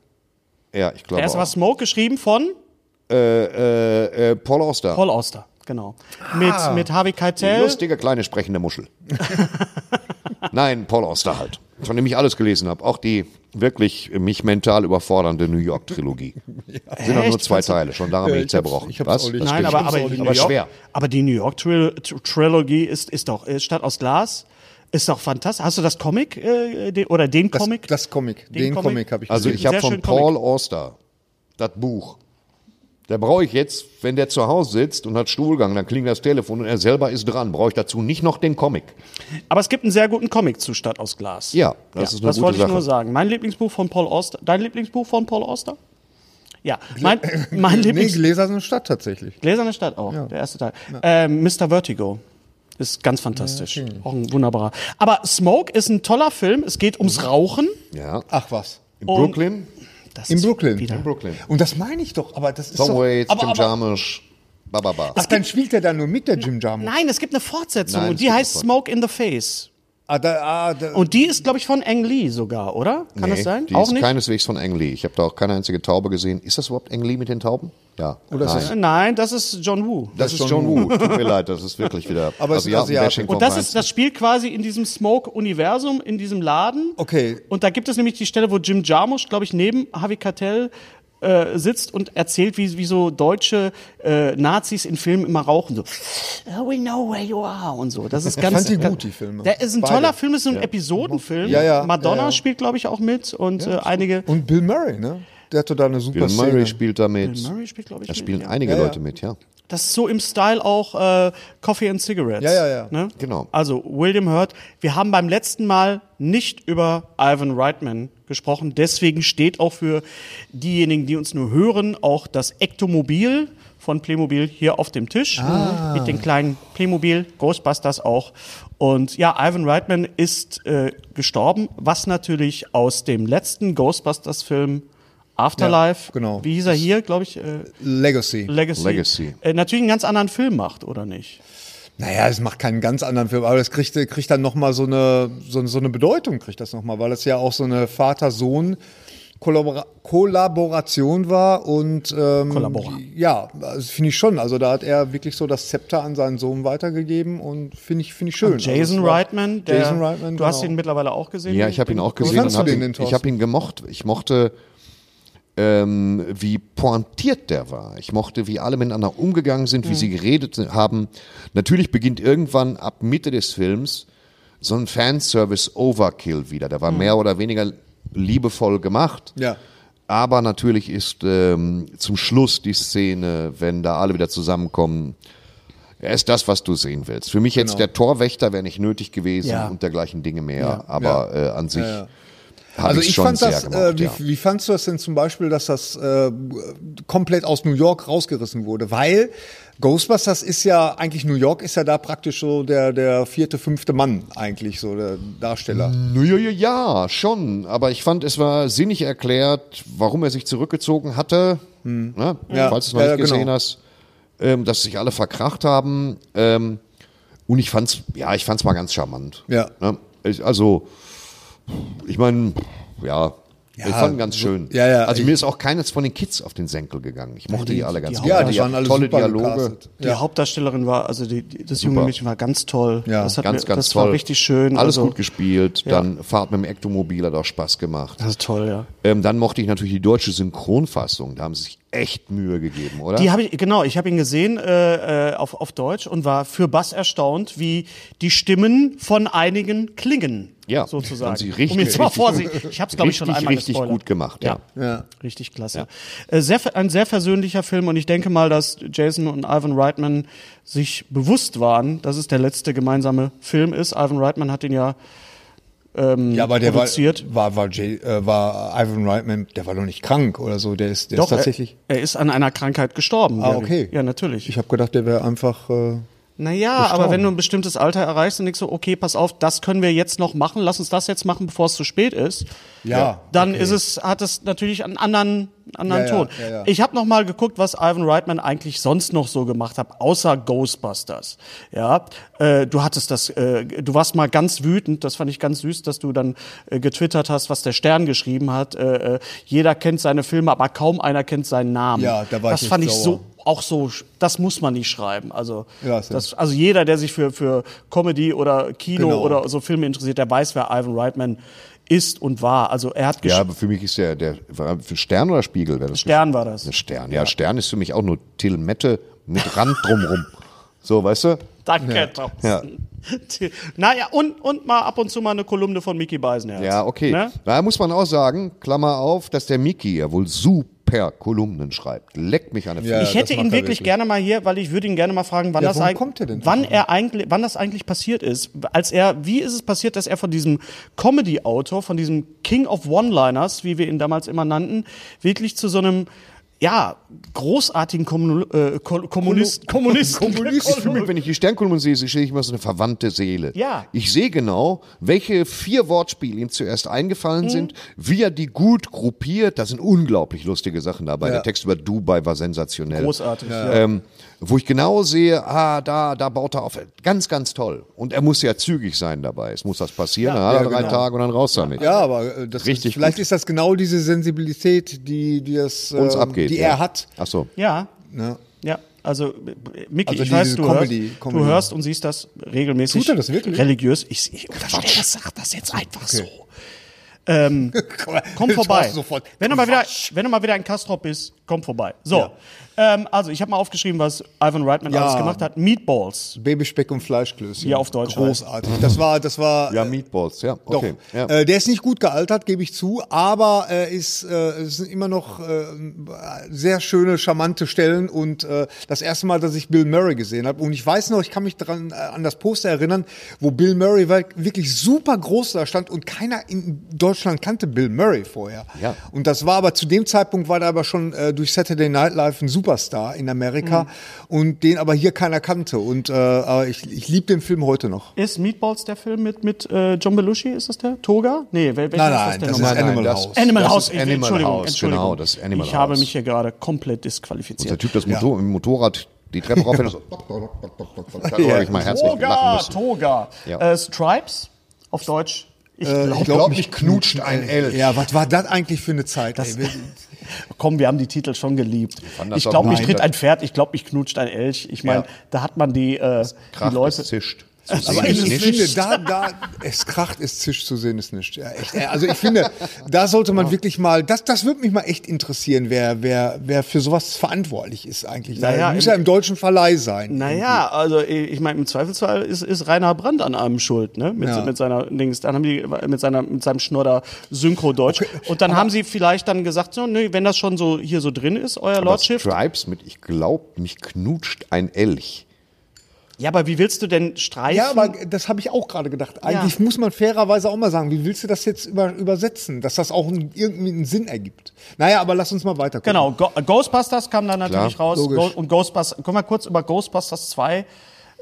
Ja, ich glaube Der erste war auch. Smoke, geschrieben von Äh, äh, Paul Auster. Paul Auster. Genau. Mit, mit Harvey Keitel. Lustige kleine sprechende Muschel. Nein, Paul Auster halt. Von dem ich alles gelesen habe. Auch die wirklich mich mental überfordernde New York Trilogie. Sind doch nur zwei Teile. Schon daran bin Ja, ich ich zerbrochen. ich Was? auch Nein, aber, aber, auch die nicht. New aber York, schwer. aber die New York Tril Tr- Trilogie ist, ist doch ist Stadt aus Glas. Ist doch fantastisch. Hast du das Comic äh, den, oder den Das, Comic? Das Comic. Den Den, Comic? Comic, habe ich Also gesehen. ich habe von schön Comic. Paul Auster das Buch. Da brauche ich jetzt, wenn der zu Hause sitzt und hat Stuhlgang, dann klingelt das Telefon und er selber ist dran. Brauche ich dazu nicht noch den Comic. aber es gibt einen sehr guten Comic zu Stadt aus Glas. Ja, das ist eine das gute wollte ich Sache. nur sagen. Mein Lieblingsbuch von Paul Auster. Dein Lieblingsbuch von Paul Auster? Ja, mein, mein nee, Lieblings Gläserne Stadt tatsächlich. Gläserne Stadt auch, der erste Teil. Ähm, Mr. Vertigo ist ganz fantastisch. Auch ein wunderbarer. Aber Smoke ist ein toller Film. Es geht ums Rauchen. Ja. Ach was. In Brooklyn, Das In Brooklyn. Wieder. in Brooklyn. Und das meine ich doch, aber das ist Tom doch... Waits, aber, Jim Jarmusch, bababa. Ach, dann spielt er da nur mit, der Jim Jarmusch. Nein, es gibt eine Fortsetzung Nein, und die heißt Smoke in the Face. Ah, da, ah, da, Und die ist, glaube ich, von Ang Lee sogar, oder? Kann Nee, das sein? Die Auch ist nicht? keineswegs von Ang Lee. Ich habe da auch keine einzige Taube gesehen. Ist das überhaupt Ang Lee mit den Tauben? Ja. Oder ist Nein. das- Äh, Nein, das ist John Woo. Das ist John Woo. Tut mir leid, das ist wirklich wieder Aber es ist ein Asiaten-Bashing Asiate. vom Und das, ist, das spielt quasi in diesem Smoke-Universum, in diesem Laden. Okay. Und da gibt es nämlich die Stelle, wo Jim Jarmusch, glaube ich, neben Harvey Keitel äh, sitzt und erzählt, wie, wie so deutsche äh, Nazis in Filmen immer rauchen. So, oh, we know where you are und so. Das ist Ich ganz, fand die ganz- gut, die Filme. Der ist ein Beide. toller Film, das ist so ein Episodenfilm. Ja, ja, Madonna ja, ja. spielt, glaube ich, auch mit und äh, einige. Und Bill Murray, ne? Der hatte da eine super Bill Murray Szene. spielt damit. Bill Murray spielt, glaube ich, Da mit, spielen ja. einige Ja, ja. Leute mit, ja. Das ist so im Style auch äh, Coffee and Cigarettes. Ja, ja, ja. Ne? Genau. Also William Hurt. Wir haben beim letzten Mal nicht über Ivan Reitman gesprochen. Deswegen steht auch für diejenigen, die uns nur hören, auch das Ektomobil von Playmobil hier auf dem Tisch. Ah. Mit den kleinen Playmobil, Ghostbusters auch. Und ja, Ivan Reitman ist äh, gestorben, was natürlich aus dem letzten Ghostbusters-Film Afterlife, Ja, genau. wie hieß er hier, glaube ich, äh, Legacy. Legacy, Legacy. Äh, natürlich einen ganz anderen Film macht, oder nicht? Naja, es macht keinen ganz anderen Film, aber das kriegt, kriegt dann nochmal so eine, so, so eine Bedeutung, kriegt das nochmal, weil das ja auch so eine Vater-Sohn- Kollabora Kollaboration war und ähm, Kollabora. ja, also finde ich schon. Also da hat er wirklich so das Zepter an seinen Sohn weitergegeben und finde ich finde ich schön. Jason also es war- Reitman, der, Jason Reitman, du hast genau. ihn mittlerweile auch gesehen. Ja, ich habe ihn auch gesehen und hab den ihn, denn, ich habe ihn gemocht. Ich mochte, ähm, wie pointiert der war. Ich mochte, wie alle miteinander umgegangen sind, wie sie geredet haben. Natürlich beginnt irgendwann ab Mitte des Films so ein Fanservice-Overkill wieder. Der war mehr oder weniger liebevoll gemacht. Ja. Aber natürlich ist ähm, zum Schluss die Szene, wenn da alle wieder zusammenkommen, er ist das, was du sehen willst. Für mich jetzt der Torwächter wäre nicht nötig gewesen Ja. und dergleichen Dinge mehr. Aber Äh, an sich ja. Also ich fand das, äh, wie, ja. wie fandst du das denn zum Beispiel, dass das äh, komplett aus New York rausgerissen wurde? Weil Ghostbusters ist ja eigentlich New York ist ja da praktisch so der der vierte, fünfte Mann eigentlich so der Darsteller. Ja, ja, schon. Aber ich fand, es war sinnig erklärt, warum er sich zurückgezogen hatte. Ne? Ja. Falls du es noch Ja, nicht ja, gesehen genau. hast, ähm, dass sich alle verkracht haben. Ähm, und ich fand's, ja, ich fand's mal ganz charmant. Ja. Ne? Ich, also, ich meine, ja. ich fand ganz schön. ja, ja, also ich- mir ist auch keines von den Kids auf den Senkel gegangen. Ich mochte die, alle ganz die- gerne. Ja, die waren alle tolle super Dialoge. Die Hauptdarstellerin war, also die, die, das junge. Mädchen war ganz toll. Ja, das hat Ganz, mir, ganz das toll. war richtig schön. Alles also, gut gespielt. Dann Fahrt mit dem Ektomobil hat auch Spaß gemacht. Das ist toll, ja. Ähm, dann mochte ich natürlich die deutsche Synchronfassung. Da haben sie sich echt Mühe gegeben, oder? Die habe ich, genau, ich habe ihn gesehen äh, äh, auf, auf Deutsch und war für Bass erstaunt, wie die Stimmen von einigen klingen. Ja, sozusagen. sie richtig- um jetzt mal vorsichtig. Ich habe es, glaube ich, schon einmal richtig gespoilert. gut gemacht, ja. Ja. Richtig klasse. Äh, sehr, ein sehr versöhnlicher Film und ich denke mal, dass Jason und Ivan Reitman sich bewusst waren, dass es der letzte gemeinsame Film ist. Ivan Reitman hat ihn ja ähm, Ja, aber der war, produziert. war, war, Jay, äh, war Ivan Reitman, der war doch nicht krank oder so. Der ist, der ist tatsächlich. Er, er ist an einer Krankheit gestorben. ah, okay. Ja, natürlich. Ich habe gedacht, der wäre einfach. Äh, Naja, aber gestorben. wenn du ein bestimmtes Alter erreichst und denkst so, okay, pass auf, das können wir jetzt noch machen, lass uns das jetzt machen, bevor es zu spät ist. Ja, Dann okay. ist es, hat es natürlich einen anderen, anderen Ja, Ton. ja, ja. Ich habe noch mal geguckt, was Ivan Reitman eigentlich sonst noch so gemacht hat, außer Ghostbusters. Ja, äh, du hattest das, äh, du warst mal ganz wütend, das fand ich ganz süß, dass du dann äh, getwittert hast, was der Stern geschrieben hat. Äh, äh, jeder kennt seine Filme, aber kaum einer kennt seinen Namen. Ja, da war das ich fand ich so auch so, das muss man nicht schreiben. Also, ja- das, also jeder, der sich für, für Comedy oder Kino Genau. oder so Filme interessiert, der weiß, wer Ivan Reitman ist und war. Also er hat Ja, aber für mich ist der, der für Stern oder Spiegel? Wäre das Stern war das. Stern. Ja, Stern ist für mich auch nur Till Mette mit Rand drumrum. So, weißt du? Danke, Thomson. Naja, und, und mal ab und zu mal eine Kolumne von Mickey Beisenherz. Ja, okay. Ne? Da muss man auch sagen, Klammer auf, dass der Mickey ja wohl super Kolumnen schreibt. Leckt mich an der Ja. Ich hätte ihn wirklich, wirklich. gerne mal hier, weil ich würde ihn gerne mal fragen, wann Ja, das eigentlich, kommt er denn wann er eigentlich, wann das eigentlich passiert ist. Als er, wie ist es passiert, dass er von diesem Comedy-Autor, von diesem King of One-Liners, wie wir ihn damals immer nannten, wirklich zu so einem ja, großartigen Kommun äh, Ko- Kommunist, Kommunisten. Ich fühle mich, wenn ich die Sternkolumne sehe, sehe ich immer so eine verwandte Seele. Ja. Ich sehe genau, welche vier Wortspiele ihm zuerst eingefallen Mhm. sind, wie er die gut gruppiert. Da sind unglaublich lustige Sachen dabei. Ja. Der Text über Dubai war sensationell. Großartig, ja. Ähm, wo ich genau sehe, ah, da, da baut er auf. Ganz, ganz toll. Und er muss ja zügig sein dabei. Es muss das passieren, dann hat er ja, drei genau. Tage und dann raus damit. ja, aber äh, das Richtig ist, vielleicht gut. ist das genau diese Sensibilität, die, die das, Uns ähm, abgeht. die ja. er hat. Ach so. Ja, Ne? ja. Also, äh, Micky, Also ich weiß, du, Comedy- hörst, Comedy. du hörst und siehst das regelmäßig. Tut er das wirklich? Religiös. Ich, ich unterstelle, das sagt das jetzt einfach so. Ähm, komm vorbei. Wenn du, mal wieder, wenn du mal wieder in Kastrop bist, komm vorbei. So, Ja. Ähm, also ich habe mal aufgeschrieben, was Ivan Reitman Ja. alles gemacht hat. Meatballs. Babyspeck und Fleischklößchen. Wie auf Deutsch Großartig. Das war, das war. Ja, äh, Meatballs, ja. Doch. Okay. Ja. Äh, der ist nicht gut gealtert, gebe ich zu, aber er ist, äh, es sind immer noch äh, sehr schöne, charmante Stellen und äh, das erste Mal, dass ich Bill Murray gesehen habe und ich weiß noch, ich kann mich dran äh, an das Poster erinnern, wo Bill Murray war, wirklich super groß da stand und keiner in Deutschland kannte Bill Murray vorher. Ja. Und das war aber zu dem Zeitpunkt war er aber schon äh, durch Saturday Night Live ein Superstar in Amerika und den aber hier keiner kannte und äh, ich, ich liebe den Film heute noch. Ist Meatballs der Film mit, mit äh, John Belushi? Ist das der? Toga? Nee, wel, welcher Nein, ist nein, das denn das nochmal? ist Animal das- House. Animal das House. ist Animal Entschuldigung, House, Entschuldigung. genau, das ist Animal ich habe House. mich hier gerade komplett Der disqualifiziert. Typ, das Motor, im Motorrad die Treppe rauf, so, habe herzlich lachen Toga. Toga. Ja. Äh, Stripes, auf Deutsch. Ich Äh, glaube, ich glaub, mich knutscht ein Elch. Ja, was war das eigentlich für eine Zeit? ey? Wir- komm, wir haben die Titel schon geliebt. das Ich auch glaube, mich tritt das- ein Pferd, ich glaube, mich knutscht ein Elch. Ich meine, Ja. da hat man die, äh, die Leute. es zischt. Aber Sehen ich, ist ich nicht. finde, da, da, es kracht, es zischt zu sehen, ist nicht. Ja, echt. Also ich finde, da sollte man wirklich mal, das, das würde mich mal echt interessieren, wer, wer, wer für sowas verantwortlich ist eigentlich. Naja, muss ja im deutschen Verleih sein. Naja, also ich meine, im Zweifelsfall ist, ist Rainer Brandt an einem schuld, ne? Mit, Ja. mit seiner Dings. Dann haben die mit seiner mit seinem Schnodder Synchro-Deutsch. Und dann haben sie vielleicht dann gesagt, so, nee, wenn das schon so hier so drin ist, euer Aber Lordship. Stripes mit, ich glaube, mich knutscht ein Elch. Ja, aber wie willst du denn streifen? Ja, aber das habe ich auch gerade gedacht. Eigentlich muss man fairerweise auch mal sagen, wie willst du das jetzt über, übersetzen, dass das auch einen, irgendwie einen Sinn ergibt? Naja, aber lass uns mal weiter gucken. Genau, Go Ghostbusters kam dann natürlich Klar, raus. logisch. Go und Ghostbusters, können wir kurz über Ghostbusters 2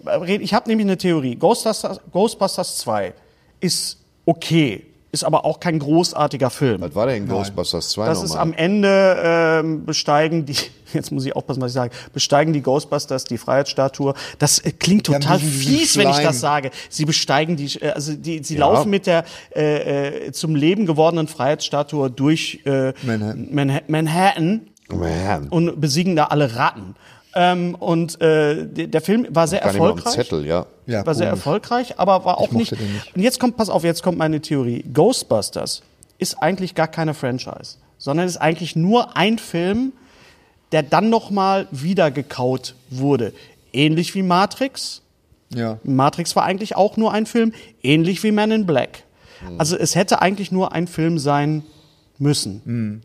reden? Ich habe nämlich eine Theorie. Ghostbusters, Ghostbusters 2 ist okay, ist aber auch kein großartiger Film. Was war denn Ghostbusters 2 Das nochmal? ist am Ende ähm, besteigen die, jetzt muss ich aufpassen, was ich sage, besteigen die Ghostbusters die Freiheitsstatue. Das äh, klingt total fies, wenn ich das sage. Sie besteigen die, äh, also die, sie laufen mit der äh, äh, zum Leben gewordenen Freiheitsstatue durch äh, Manhattan. Manha Manhattan Man. und besiegen da alle Ratten. Ähm, und äh, der Film war sehr Gar nicht erfolgreich. Zettel, ja. Ja, war sehr komisch. erfolgreich, aber war auch nicht, nicht. Und jetzt kommt, pass auf, jetzt kommt meine Theorie. Ghostbusters ist eigentlich gar keine Franchise, sondern ist eigentlich nur ein Film, der dann nochmal wieder gekaut wurde. Ähnlich wie Matrix. Ja. Matrix war eigentlich auch nur ein Film, ähnlich wie Man in Black. Also es hätte eigentlich nur ein Film sein müssen.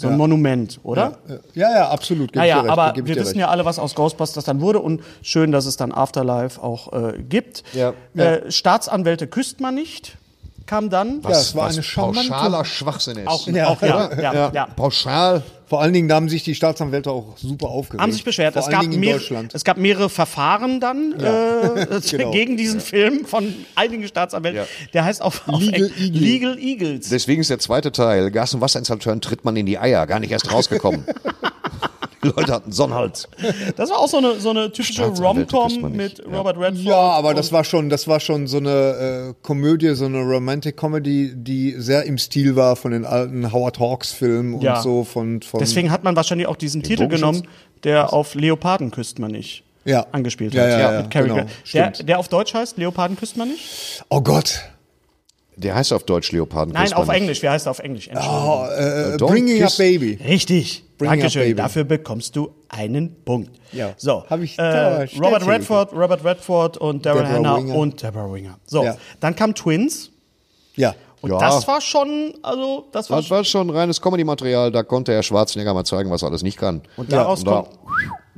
So ein Ja. Monument, oder? Ja, ja, absolut. Geb ich Naja, aber wir wissen recht. ja alle, was aus Ghostbusters dann wurde und schön, dass es dann Afterlife auch äh, gibt. Ja. Äh, Staatsanwälte küsst man nicht, kam dann. Ja, es war was eine charmante- pauschaler Schwachsinn ist. Auch, Ja. auch ja, ja, ja. Pauschal. Vor allen Dingen da haben sich die Staatsanwälte auch super aufgeregt. Haben sich beschwert. Vor Es allen gab, mehr, Deutschland. es gab mehrere Verfahren dann äh, Genau. gegen diesen Film von einigen Staatsanwälten. Der heißt auf, auf Legal Eagle. Legal Eagles. Deswegen ist der zweite Teil, Gas- und Wasserinstallateuren tritt man in die Eier, gar nicht erst rausgekommen. Leute hatten Sonnenhals. Das war auch so eine, so eine typische Rom-Com mit Ja. Robert Redford. Ja, aber das und- war schon, das war schon so eine äh, Komödie, so eine Romantic Comedy, die sehr im Stil war von den alten Howard Hawks Filmen und Ja. so von, von Deswegen hat man wahrscheinlich auch diesen Titel genommen, der auf Leoparden küsst man nicht Ja. angespielt Ja, hat. ja, ja, mit Cary genau, der, der auf Deutsch heißt Leoparden küsst man nicht? Oh Gott. Der heißt auf Deutsch Leoparden. Nein, auf. Englisch. Wie heißt er auf Englisch? Oh, äh, Don't Bringing kiss- Up Baby. Richtig. Bring Up Dankeschön. Baby. Dafür bekommst du einen Punkt. Ja. So. Hab ich äh, Robert. Redford, Robert Redford und Daryl Deborah Hannah und Deborah Winger. So. Ja. Dann kam Twins. Ja. Und Ja. das war schon, also, das war Das war schon reines Comedy-Material, da konnte Herr Schwarzenegger mal zeigen, was er alles nicht kann. Und daraus, und da- kommt,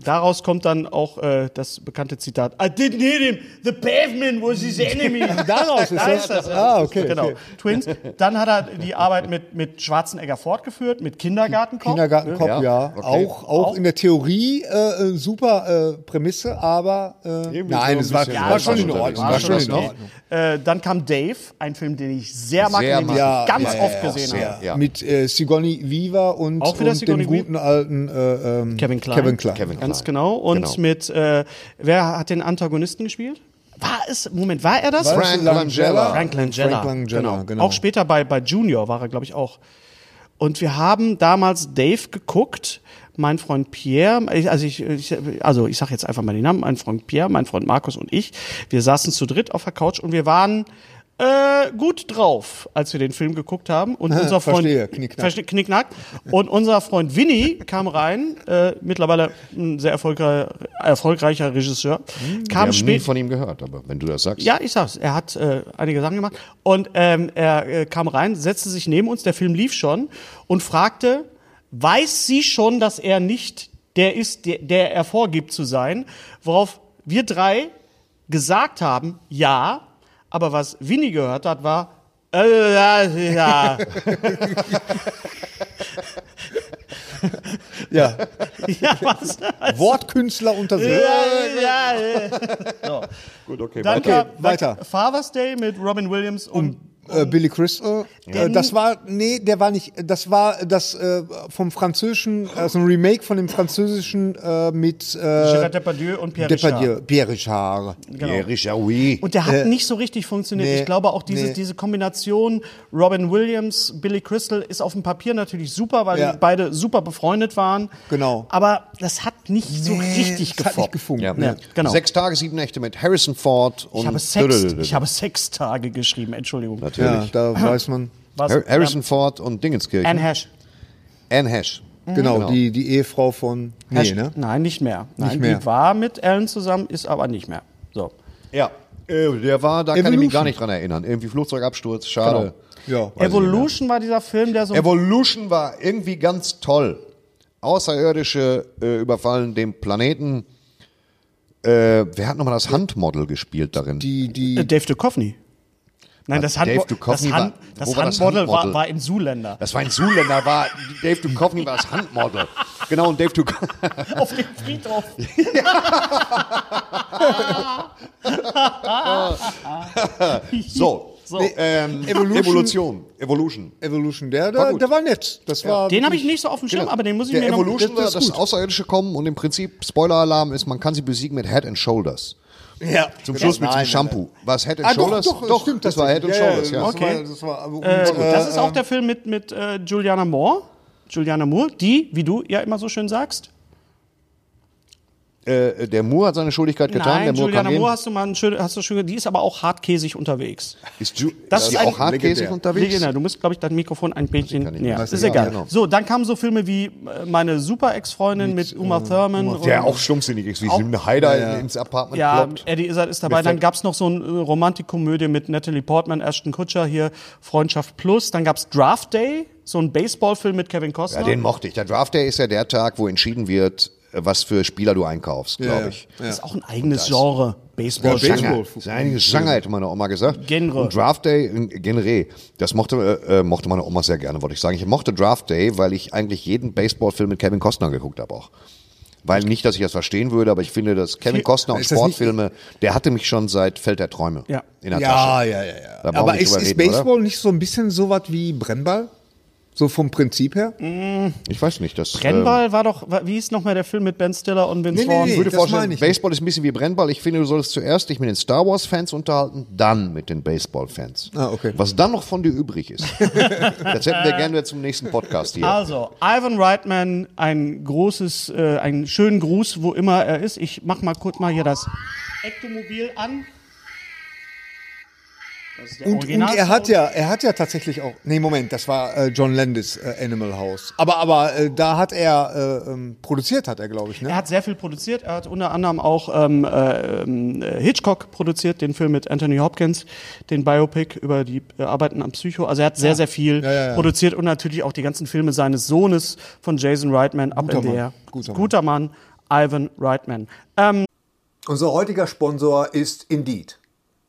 daraus kommt dann auch äh, das bekannte Zitat: I didn't hit him, the pavement was his enemy. Daraus ist Da das? ist das. Ah, okay, Genau. okay. Twins. Dann hat er die Arbeit mit, mit Schwarzenegger fortgeführt, mit Kindergartenkopf. Kindergartenkopf, Ja, ja. okay. Auch, auch, in der Theorie äh, äh, super äh, Prämisse, aber äh, nein, so es war, bisschen war schon in. Ordnung. War schon in okay. Ordnung. Äh, dann kam Dave, ein Film, den ich sehr mag, Sehr den ich mag. ganz Ja, oft ja, gesehen sehr. habe. Ja. Mit äh, Sigourney Weaver und, Auch und dem guten alten äh, ähm, Kevin Klein. Kevin Klein. Ganz genau. Und Genau. mit, äh, wer hat den Antagonisten gespielt? War es, Moment, war er das? Frank Langella? Frank Langella. Frank Langella, genau. Auch später bei, bei Junior war er, glaube ich, auch. Und wir haben damals Dave geguckt, mein Freund Pierre, also ich, ich also ich sage jetzt einfach mal den Namen, mein Freund Pierre, mein Freund Markus und ich. Wir saßen zu dritt auf der Couch und wir waren äh, gut drauf, als wir den Film geguckt haben. Und unser Freund Verstehe, knickknack. Knickknack. Und unser Freund Winnie kam rein, äh, mittlerweile ein sehr erfolgreich, erfolgreicher Regisseur, Wir kam haben nie spät. von ihm gehört, aber wenn du das sagst. Ja, ich sag's. Er hat äh, einige Sachen gemacht. Und ähm, er äh, kam rein, setzte sich neben uns, der Film lief schon und fragte, weiß sie schon, dass er nicht der ist, der, der er vorgibt zu sein? Worauf wir drei gesagt haben, ja, aber was Winnie gehört hat, war, äh, ja, ja. Ja. ja, was? Wortkünstler unter sich. ja, ja. Gut, okay, Dann weiter. kam Weiter. Father's Day mit Robin Williams und Äh, Billy Crystal. Äh, das war, nee, der war nicht, das war das äh, vom französischen, also ein Remake von dem französischen äh, mit äh, Gérard Depardieu und Pierre Richard. Depardieu, Pierre Richard. Ja, Richard, oui. Und der hat nicht so richtig funktioniert. nee, ich glaube auch diese, nee. diese Kombination Robin Williams, Billy Crystal ist auf dem Papier natürlich super, weil Ja. beide super befreundet waren. Genau. Aber das hat nicht so Nee, richtig das hat nicht gefoppt. gefunkt. Ja. Ja, genau. Sechs Tage, sieben Nächte mit Harrison Ford und Ich habe, Sex, ich habe Sextage geschrieben, Entschuldigung. Ja, natürlich. da weiß man. Was? Har- Harrison Ford und Dingenskirchen. Anne Hash. Anne Hash. Genau, Genau. Die, die Ehefrau von. Nee, Hash. ne? Nein, nicht mehr. Nein, mehr. Die war mit Alan zusammen, ist aber nicht mehr. So. Ja. Äh, Der war, da kann ich mich Evolution. gar nicht dran erinnern. Irgendwie Flugzeugabsturz, schade. Ja. Weiß Evolution war dieser Film, der so. Evolution war irgendwie ganz toll. Außerirdische äh, überfallen den Planeten. Äh, wer hat nochmal das Handmodel gespielt darin? Die, die, Äh, Dave Duchovny. Nein, das, Dave Handmo das, Duchovny Hand war- das war das Handmodel war, Handmodel? war in Zuländer. das war ein Zuländer, war Dave Duchovny war das Handmodel. Genau, und Dave Duchovny. Auf dem Friedhof. So, So. Ähm, Evolution- Evolution. Evolution. Evolution, der, War der, gut. der war nett. Das war Den habe ich nicht so auf dem Schirm, aber den muss ich Der mir noch... Evolution war das das. Außerirdische kommen und im Prinzip Spoiler-Alarm ist, man kann sie besiegen mit Head and Shoulders. Ja, Zum Schluss mit Nein, dem Shampoo. War es Head and Ah, doch, Shoulders? doch, stimmt, das war Head and. Shoulders, ja. Das Okay. war, das war, und, Äh, das ist äh, auch der Film mit, mit äh, Juliana Moore. Juliana Moore, die, wie du ja immer so schön sagst, Äh, der Moore hat seine Schuldigkeit getan. Nein, der Moore Juliana Moore hast du mal schön, hast du schön, die ist aber auch hartkäsig unterwegs. Ist Ju Das ist ist die auch hartkäsig legendär. unterwegs? Legendär, du musst, glaube ich, dein Mikrofon ein bisschen näher. nicht. Ist Ja, egal. genau. So, dann kamen so Filme wie äh, meine super Ex-Freundin mit, Uma Thurman. und- Der auch stumpfsinnig ist, wie sie eine Heider ins Apartment Ja, ploppt. Eddie Izzard ist dabei. Dann gab's noch so eine Romantikkomödie mit Natalie Portman, Ashton Kutcher hier, Freundschaft Plus. Dann gab's Draft Day, so ein Baseballfilm mit Kevin Costner. Ja, den mochte ich. Der Draft Day ist ja der Tag, wo entschieden wird, was für Spieler du einkaufst, glaube ich. das ist auch ein eigenes Genre. Baseball. Ja, Baseball. Das ist ein Genre, hätte meine Oma gesagt. Genre. Und Draft Day, Genre, das mochte, äh, äh, mochte meine Oma sehr gerne, wollte ich sagen. Ich mochte Draft Day, weil ich eigentlich jeden Baseballfilm mit Kevin Costner geguckt habe auch. Weil nicht, dass ich das verstehen würde, aber ich finde, dass Kevin Costner und Sportfilme, der hatte mich schon seit Feld der Träume Ja. in der Ja, Tasche. ja, ja, ja. Wir Aber ist, ist reden, oder? Baseball nicht so ein bisschen sowas wie Brennball? So vom Prinzip her? Ich weiß nicht, das. ähm, Brennball war doch, wie hieß nochmal der Film mit Ben Stiller und Vince Nee, nee, Vaughn? nee. Ich würde vorstellen, ich Baseball ist ein bisschen wie Brennball. Ich finde, du solltest zuerst dich mit den Star Wars Fans unterhalten, dann mit den Baseball Fans. Ah, okay. Was dann noch von dir übrig ist. das hätten wir gerne zum nächsten Podcast hier. Also, Ivan Reitman, ein großes, äh, einen schönen Gruß, wo immer er ist. Ich mach mal kurz mal hier das Ektomobil an. Der Und, und er hat ja, er hat ja tatsächlich auch. Nee, Moment, das war äh, John Landis äh, Animal House. Aber, aber äh, da hat er äh, ähm, produziert, hat er, glaube ich, Er ne? hat sehr viel produziert. Er hat unter anderem auch ähm, äh, ähm, Hitchcock produziert, den Film mit Anthony Hopkins, den Biopic über die äh, Arbeiten am Psycho. Also er hat sehr, sehr viel Ja, ja, ja. produziert und natürlich auch die ganzen Filme seines Sohnes von Jason Reitman, Guter in Mann. Air. Guter Mann. Guter Mann, Ivan Reitman. Ähm, Unser heutiger Sponsor ist Indeed.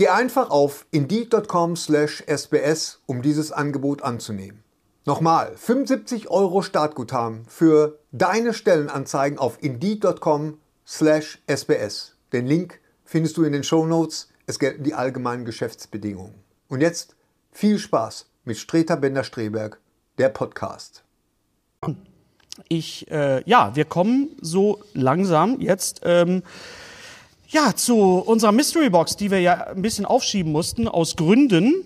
Geh einfach auf indeed.com/sbs, um dieses Angebot anzunehmen. Nochmal, 75 Euro Startguthaben für deine Stellenanzeigen auf indeed.com/sbs. Den Link findest du in den Shownotes. Es gelten die allgemeinen Geschäftsbedingungen. Und jetzt viel Spaß mit Streter Bender-Streberg, der Podcast. ich, äh, ja, wir kommen so langsam jetzt ähm, ja, zu unserer Mystery Box, die wir ja ein bisschen aufschieben mussten, aus Gründen.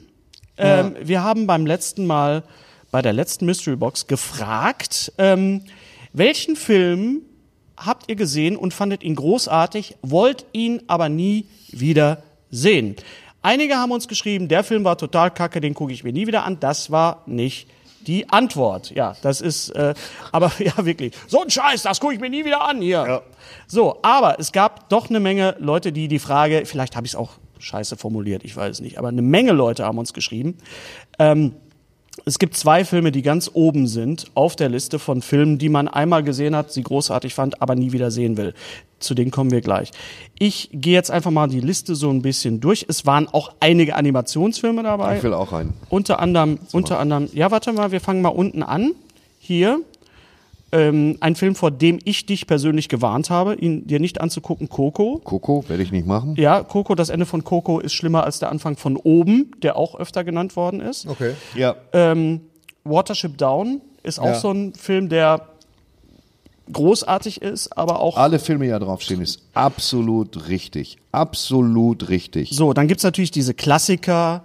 Ähm, Wir haben beim letzten Mal, bei der letzten Mystery Box, gefragt, ähm, welchen Film habt ihr gesehen und fandet ihn großartig, wollt ihn aber nie wieder sehen? Einige haben uns geschrieben, der Film war total kacke, den gucke ich mir nie wieder an. Das war nicht die Antwort. Ja, das ist, äh, aber ja, wirklich. So ein Scheiß, das gucke ich mir nie wieder an hier. So, aber es gab doch eine Menge Leute, die die Frage, vielleicht habe ich es auch scheiße formuliert, ich weiß es nicht, aber eine Menge Leute haben uns geschrieben. Ähm, es gibt zwei Filme, die ganz oben sind auf der Liste von Filmen, die man einmal gesehen hat, sie großartig fand, aber nie wieder sehen will. Zu denen kommen wir gleich. Ich gehe jetzt einfach mal die Liste so ein bisschen durch. Es waren auch einige Animationsfilme dabei. Ich will auch einen. Unter anderem, unter anderem, ja, warte mal, wir fangen mal unten an. Hier. Ähm, ein Film, vor dem ich dich persönlich gewarnt habe, ihn dir nicht anzugucken, Coco. Coco, werde ich nicht machen. Ja, Coco, das Ende von Coco ist schlimmer als der Anfang von oben, der auch öfter genannt worden ist. Okay. Ja. Ähm, Watership Down ist auch Ja. so ein Film, der großartig ist, aber auch. Alle Filme, die da draufstehen, ist absolut richtig. Absolut richtig. So, dann gibt's natürlich diese Klassiker.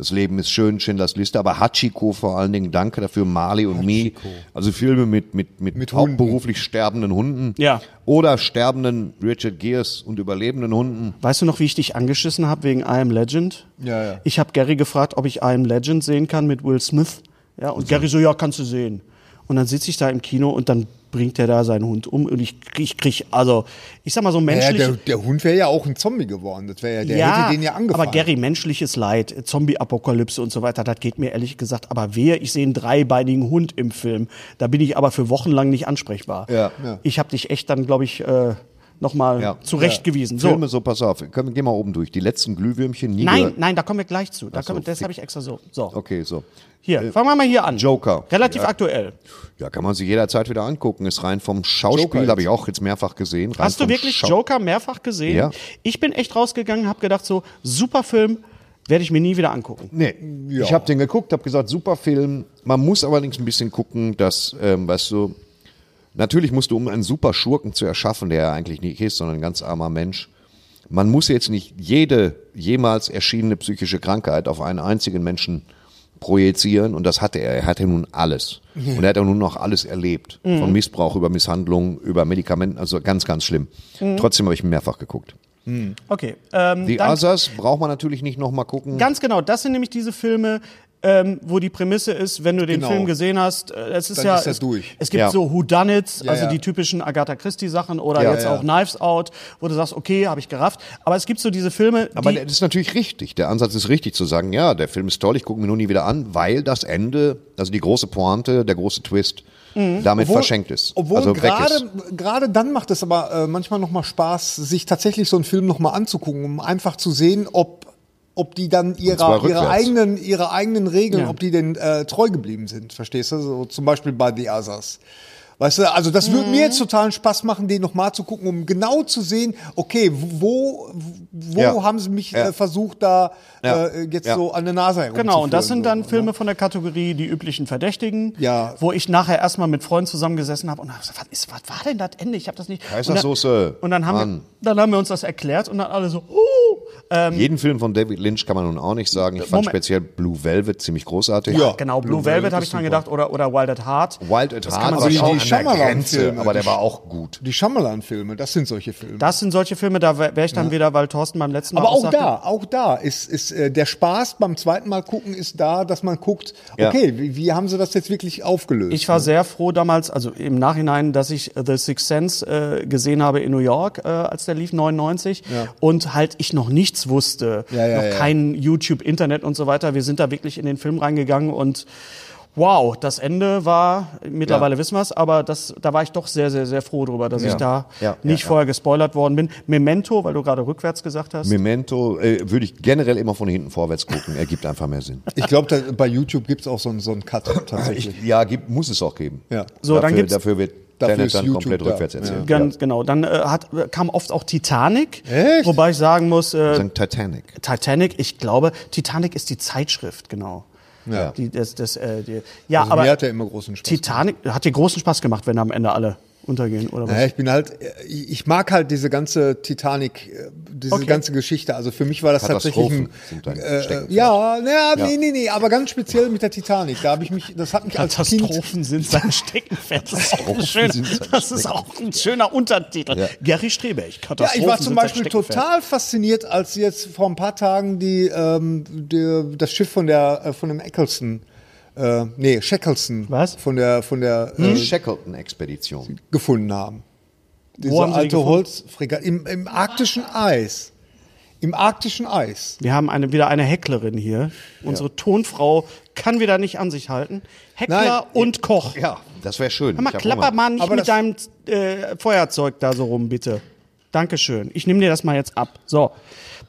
Das Leben ist schön, Schindlers Liste, aber Hachiko vor allen Dingen, danke dafür, Marley und Me. Also Filme mit, mit, mit, Mit Hunden. hauptberuflich sterbenden Hunden. Ja. Oder sterbenden Richard Gears und überlebenden Hunden. Weißt du noch, wie ich dich angeschissen habe wegen I Am Legend? Ja, ja. Ich habe Gary gefragt, ob ich I Am Legend sehen kann mit Will Smith. Ja, und Gary so, ja, kannst du sehen. Und dann sitze ich da im Kino und dann bringt er da seinen Hund um und ich krieg, ich krieg also, ich sag mal so Ja, menschlich. der, der Hund wäre ja auch ein Zombie geworden. Das wäre ja, der hätte den ja angefangen. aber Gary, menschliches Leid, Zombie-Apokalypse und so weiter, das geht mir ehrlich gesagt aber wehe. Ich sehe einen dreibeinigen Hund im Film. Da bin ich aber für Wochen lang nicht ansprechbar. Ja. Ja. Ich habe dich echt dann, glaube ich, äh, nochmal Ja. zurechtgewiesen. So. Filme, so pass auf, komm, geh mal oben durch. Die letzten Glühwürmchen, nie Nein, gehört. nein, da kommen wir gleich zu. Da so, kommen, das habe ich extra so. So, Okay, so. hier, fangen wir mal hier an. Joker. Relativ Ja. aktuell. Ja, kann man sich jederzeit wieder angucken. Ist rein vom Schauspiel, habe ich auch jetzt mehrfach gesehen. Rein Hast du wirklich Schau- Joker mehrfach gesehen? Ja. Ich bin echt rausgegangen, habe gedacht so, super Film, werde ich mir nie wieder angucken. Nee, ich habe den geguckt, habe gesagt, super Film. Man muss allerdings ein bisschen gucken, dass, ähm, weißt du, natürlich musst du, um einen super Schurken zu erschaffen, der er eigentlich nicht ist, sondern ein ganz armer Mensch, man muss jetzt nicht jede jemals erschienene psychische Krankheit auf einen einzigen Menschen projizieren und das hatte er. Er hatte nun alles. Und er hat ja nun noch alles erlebt. Von Missbrauch über Misshandlung, über Medikamenten, also ganz, ganz schlimm. Trotzdem habe ich mehrfach geguckt. Okay. Ähm, Die Others braucht man natürlich nicht nochmal gucken. Ganz genau, das sind nämlich diese Filme, ähm, wo die Prämisse ist, wenn du den Genau. Film gesehen hast, äh, es ist Dann ja, ist es, durch. es gibt Ja. so Whodunits, Ja, also ja. die typischen Agatha Christie Sachen oder jetzt auch Knives Out, wo du sagst, okay, habe ich gerafft, aber es gibt so diese Filme, Aber das ist natürlich richtig. Der Ansatz ist richtig zu sagen, ja, der Film ist toll, ich gucke mir nur nie wieder an, weil das Ende, also die große Pointe, der große Twist, damit verschenkt ist. Obwohl also gerade, gerade dann macht es aber äh, manchmal noch mal Spaß, sich tatsächlich so einen Film noch mal anzugucken, um einfach zu sehen, ob ob die dann ihrer, ihre eigenen ihre eigenen Regeln, Ja. ob die denn äh, treu geblieben sind, verstehst du? So zum Beispiel bei The Others. Weißt du, also das würde Mhm. mir jetzt totalen Spaß machen, den noch mal zu gucken, um genau zu sehen, okay, wo wo Ja. haben sie mich Ja. äh, versucht da Ja. äh, jetzt Ja. so an der Nase herum Genau, und das sind dann so, ne? Filme von der Kategorie die üblichen Verdächtigen, Ja. wo ich nachher erstmal mit Freunden zusammengesessen habe und hab gesagt, was, ist, was war denn das Ende? Ich habe das nicht. Kaisersoße, Und dann, und dann haben wir, dann haben wir uns das erklärt und dann alle so, uh, Jeden Film von David Lynch kann man nun auch nicht sagen. Ich fand Moment. speziell Blue Velvet ziemlich großartig. Ja. genau, Blue, Blue Velvet Velvet habe ich dran gedacht oder, oder Wild at Heart. Wild at Das Heart kann man auch an der Shyamalan-Filme, aber der war auch gut. Die Shyamalan-Filme, das sind solche Filme. Das sind solche Filme, da wäre ich dann wieder, weil Thorsten beim letzten Mal Aber auch sagte, da, auch da ist, ist äh, der Spaß beim zweiten Mal gucken ist da, dass man guckt, Ja. okay, wie, wie haben sie das jetzt wirklich aufgelöst? Ich war sehr froh damals, also im Nachhinein, dass ich The Sixth Sense äh, gesehen habe in New York, äh, als der lief 99 Ja. und halt ich noch nichts wusste, Ja, ja, noch ja. kein YouTube, Internet und so weiter. Wir sind da wirklich in den Film reingegangen und wow, das Ende war, mittlerweile Ja. wissen wir es, aber das, da war ich doch sehr, sehr, sehr froh drüber, dass ich da Ja, nicht ja, ja. vorher gespoilert worden bin. Memento, weil du gerade rückwärts gesagt hast. Memento äh, würde ich generell immer von hinten vorwärts gucken. Ergibt einfach mehr Sinn. Ich glaube, bei YouTube gibt es auch so einen, so einen Cut tatsächlich. Ich, ja, gibt, muss es auch geben. Ja. So, dafür, dann gibt's- dafür wird Dafür Tenet ist dann YouTube komplett da. rückwärts erzählt. Ganz genau. Dann äh, hat, kam oft auch Titanic, Echt? wobei ich sagen muss, äh, Titanic. Titanic, ich glaube, Titanic ist die Zeitschrift, genau. Ja. Die, das, das, äh, die, ja, Also aber mir hat er immer großen Spaß Titanic hat dir großen Spaß gemacht, wenn am Ende alle untergehen, oder was? Naja, ich bin halt, ich mag halt diese ganze Titanic, äh, diese Okay. ganze Geschichte. Also für mich war das tatsächlich ein, äh, ja, naja, nee, nee, nee, aber ganz speziell mit der Titanic. Da habe ich mich, das hat mich als Kind Katastrophen sind sein Steckenpferd. Das ist auch ein, schön, sind sein das ist auch ein schöner Untertitel. Ja. Gary Streberg, Ja, Katastrophen ich war zum Beispiel total fasziniert, als jetzt vor ein paar Tagen die, ähm, die das Schiff von der äh, von dem Eccleston, äh, nee Shackleton, Was? von der von der Die äh, Shackleton-Expedition. gefunden haben. Diese haben sie die alte? Holzfregatte im, im arktischen Eis, im arktischen Eis. Wir haben eine, wieder eine Hecklerin hier. Unsere Tonfrau kann wieder nicht an sich halten. Heckler Nein. und Koch. Ja, das wäre schön. Hör mal, Ich klapper Hunger. mal nicht Aber mit deinem äh, Feuerzeug da so rum, bitte. Dankeschön. Ich nehme dir das mal jetzt ab. So,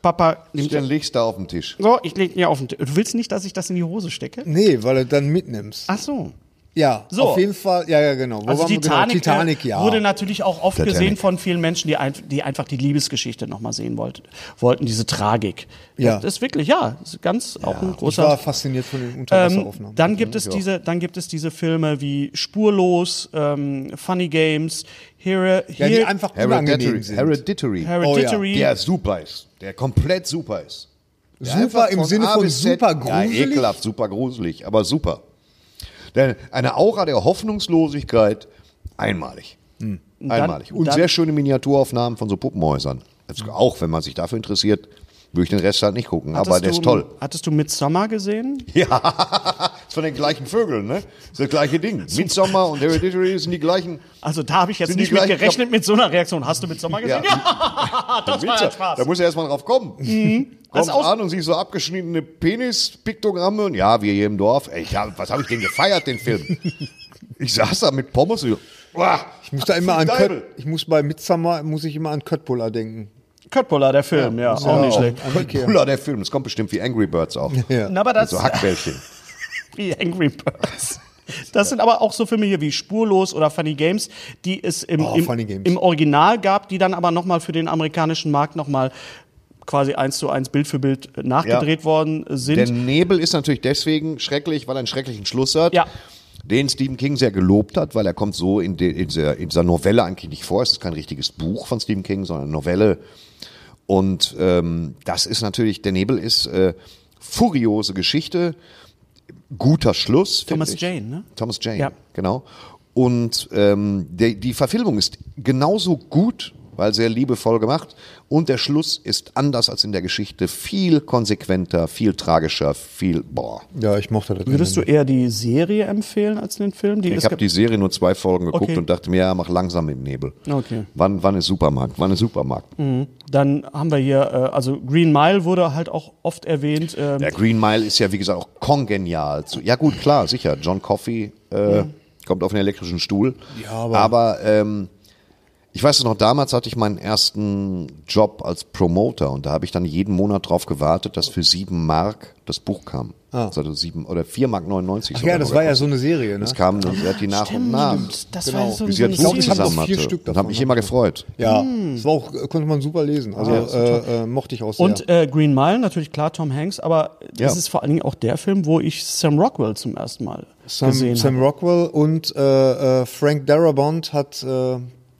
Papa nimmt Dann legst du da auf den Tisch. So, ich lege dir auf den Tisch. Du willst nicht, dass ich das in die Hose stecke? Nee, weil du dann mitnimmst. Ach so. Ja, So. auf jeden Fall. Ja, ja, genau. Wo Also wir? Titanic, genau, Titanic ja. wurde natürlich auch oft Titanic. gesehen von vielen Menschen, die, ein, die einfach die Liebesgeschichte nochmal sehen wollten, wollten, diese Tragik. Ja. Das ist wirklich, ja, ist ganz auch ein ich großer war fasziniert von den Ähm, Unterwasseraufnahmen. dann gibt es diese, dann gibt es diese Filme wie Spurlos, ähm, Funny Games, Here, ja, die Here einfach Hereditary. sind. Hereditary. Hereditary. Der super ist. Der komplett super ist. Der Super im Sinne A von super gruselig? Ja, ekelhaft, super gruselig, aber super. Denn eine Aura der Hoffnungslosigkeit, einmalig. Hm. Einmalig. Und Und dann- sehr schöne Miniaturaufnahmen von so Puppenhäusern. Also auch wenn man sich dafür interessiert, würde ich den Rest halt nicht gucken. aber Hattest der du, ist toll. Hattest du Midsommar gesehen? ist von den gleichen Vögeln, ne? Ist das gleiche Ding. Midsommar und Hereditary sind die gleichen. Also da habe ich jetzt nicht mit gerechnet mit so einer Reaktion. Hast du mit Sommer gesehen? Ja, das war ja Spaß. Da muss er erstmal drauf kommen. Kommst Also aus- an und siehst so abgeschnittene Penis-Piktogramme und ja, wir hier im Dorf. Ey, ja, was habe ich denn gefeiert, den Film? Ich saß da mit Pommes und Ich muss da immer an. Kött, ich muss bei Midsummer muss ich immer an Köttbullar denken. Köttbullar, der Film, ja, auch nicht schlecht. Cooler der Film. Das kommt bestimmt wie Angry Birds auch. Ja. Na, aber das So Hackbällchen. wie Angry Birds. Das sind aber auch so Filme hier wie Spurlos oder Funny Games, die es im, Oh, im, im Original gab, die dann aber nochmal für den amerikanischen Markt nochmal quasi eins zu eins Bild für Bild äh, nachgedreht Ja. worden sind. Der Nebel ist natürlich deswegen schrecklich, weil er einen schrecklichen Schluss hat. Ja. Den Stephen King sehr gelobt hat, weil er kommt so in, de, in, dieser, in dieser Novelle eigentlich nicht vor. Es ist kein richtiges Buch von Stephen King, sondern eine Novelle. Und ähm, das ist natürlich, der Nebel ist äh, furiose Geschichte, guter Schluss. Thomas ich. Jane, ne? Thomas Jane, Ja. genau. Und ähm, die, die Verfilmung ist genauso gut, weil sehr liebevoll gemacht. Und der Schluss ist anders als in der Geschichte viel konsequenter, viel tragischer, viel, boah. Ja, ich mochte das. Würdest du eher die Serie empfehlen als den Film? Die Ich habe die Serie nur zwei Folgen geguckt Okay. und dachte mir, ja, mach langsam mit Nebel. Okay. Wann, wann ist Supermarkt? Wann ist Supermarkt? Dann haben wir hier, äh, also Green Mile wurde halt auch oft erwähnt. Ähm, Der Green Mile ist ja, wie gesagt, auch kongenial. Ja gut, klar, sicher. John Coffey äh, kommt auf einen elektrischen Stuhl. Ja, aber- aber ähm, ich weiß noch, damals hatte ich meinen ersten Job als Promoter und da habe ich dann jeden Monat drauf gewartet, dass für sieben Mark das Buch kam. Das hatte sieben oder vier Mark 99. Ach ja, das war ja so eine Serie, ne? Das kam dann relativ nach und nach. Das Genau. war so, Bis so sie eine ein Buch Ich zusammen vier hatte. Stück und davon habe mich immer gefreut. Ja, das war auch, konnte man super lesen. Also äh, äh, mochte ich auch sehr. Und äh, Green Mile, natürlich klar Tom Hanks, aber Ja. das ist vor allen Dingen auch der Film, wo ich Sam Rockwell zum ersten Mal Sam, gesehen Sam habe. Rockwell und äh, äh, Frank Darabont hat äh,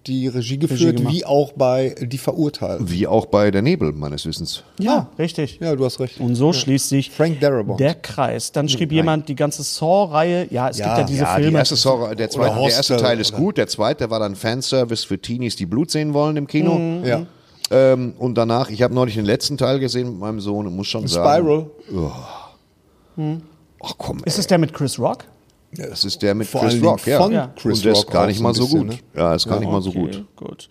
die Regie geführt, gemacht. wie auch bei Die Verurteilten. Wie auch bei der Nebel, meines Wissens. Ja, richtig. Ja, du hast recht. Und so schließt sich Frank Darabont. der Kreis. Dann schrieb jemand die ganze Saw-Reihe. Ja, es Ja, gibt ja diese Ja, die Filme. erste Saw, der, zweite, der erste Teil ist oder- gut, der zweite war dann Fanservice für Teenies, die Blut sehen wollen im Kino. Mhm. Ja. Ähm, und danach, ich habe neulich den letzten Teil gesehen mit meinem Sohn und muss schon sagen. Spiral. Ach komm, ist es der mit Chris Rock? Das ist der mit Vor Chris Rock, ja. von Ja. Chris und der Rock ist gar nicht mal so bisschen, gut. ne? Ja, ist gar nicht mal so Okay, gut. gut.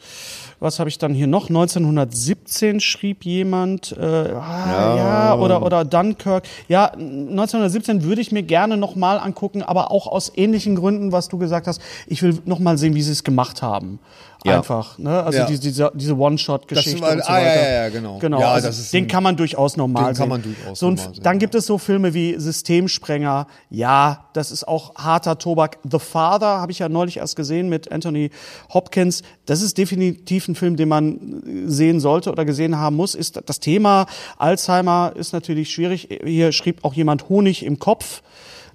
Was habe ich dann hier noch? 1917 schrieb jemand, äh, ah, ja. oder, oder Dunkirk. Ja, 1917 würde ich mir gerne nochmal angucken, aber auch aus ähnlichen Gründen, was du gesagt hast. Ich will nochmal sehen, wie sie es gemacht haben. Ja. Einfach. Ne? Also Ja. diese, diese, diese One-Shot-Geschichte. Und so ah, ja, weiter. ja, ja, genau. genau Ja, also das ist den ein- kann man durchaus normal den sehen. kann man durchaus so, normal sehen, Dann gibt es so Filme wie Systemsprenger. Ja, das ist auch harter Tobak. The Father habe ich ja neulich erst gesehen mit Anthony Hopkins. Das ist definitiv ein Film, den man sehen sollte oder gesehen haben muss. Ist das Thema Alzheimer ist natürlich schwierig. Hier schrieb auch jemand Honig im Kopf.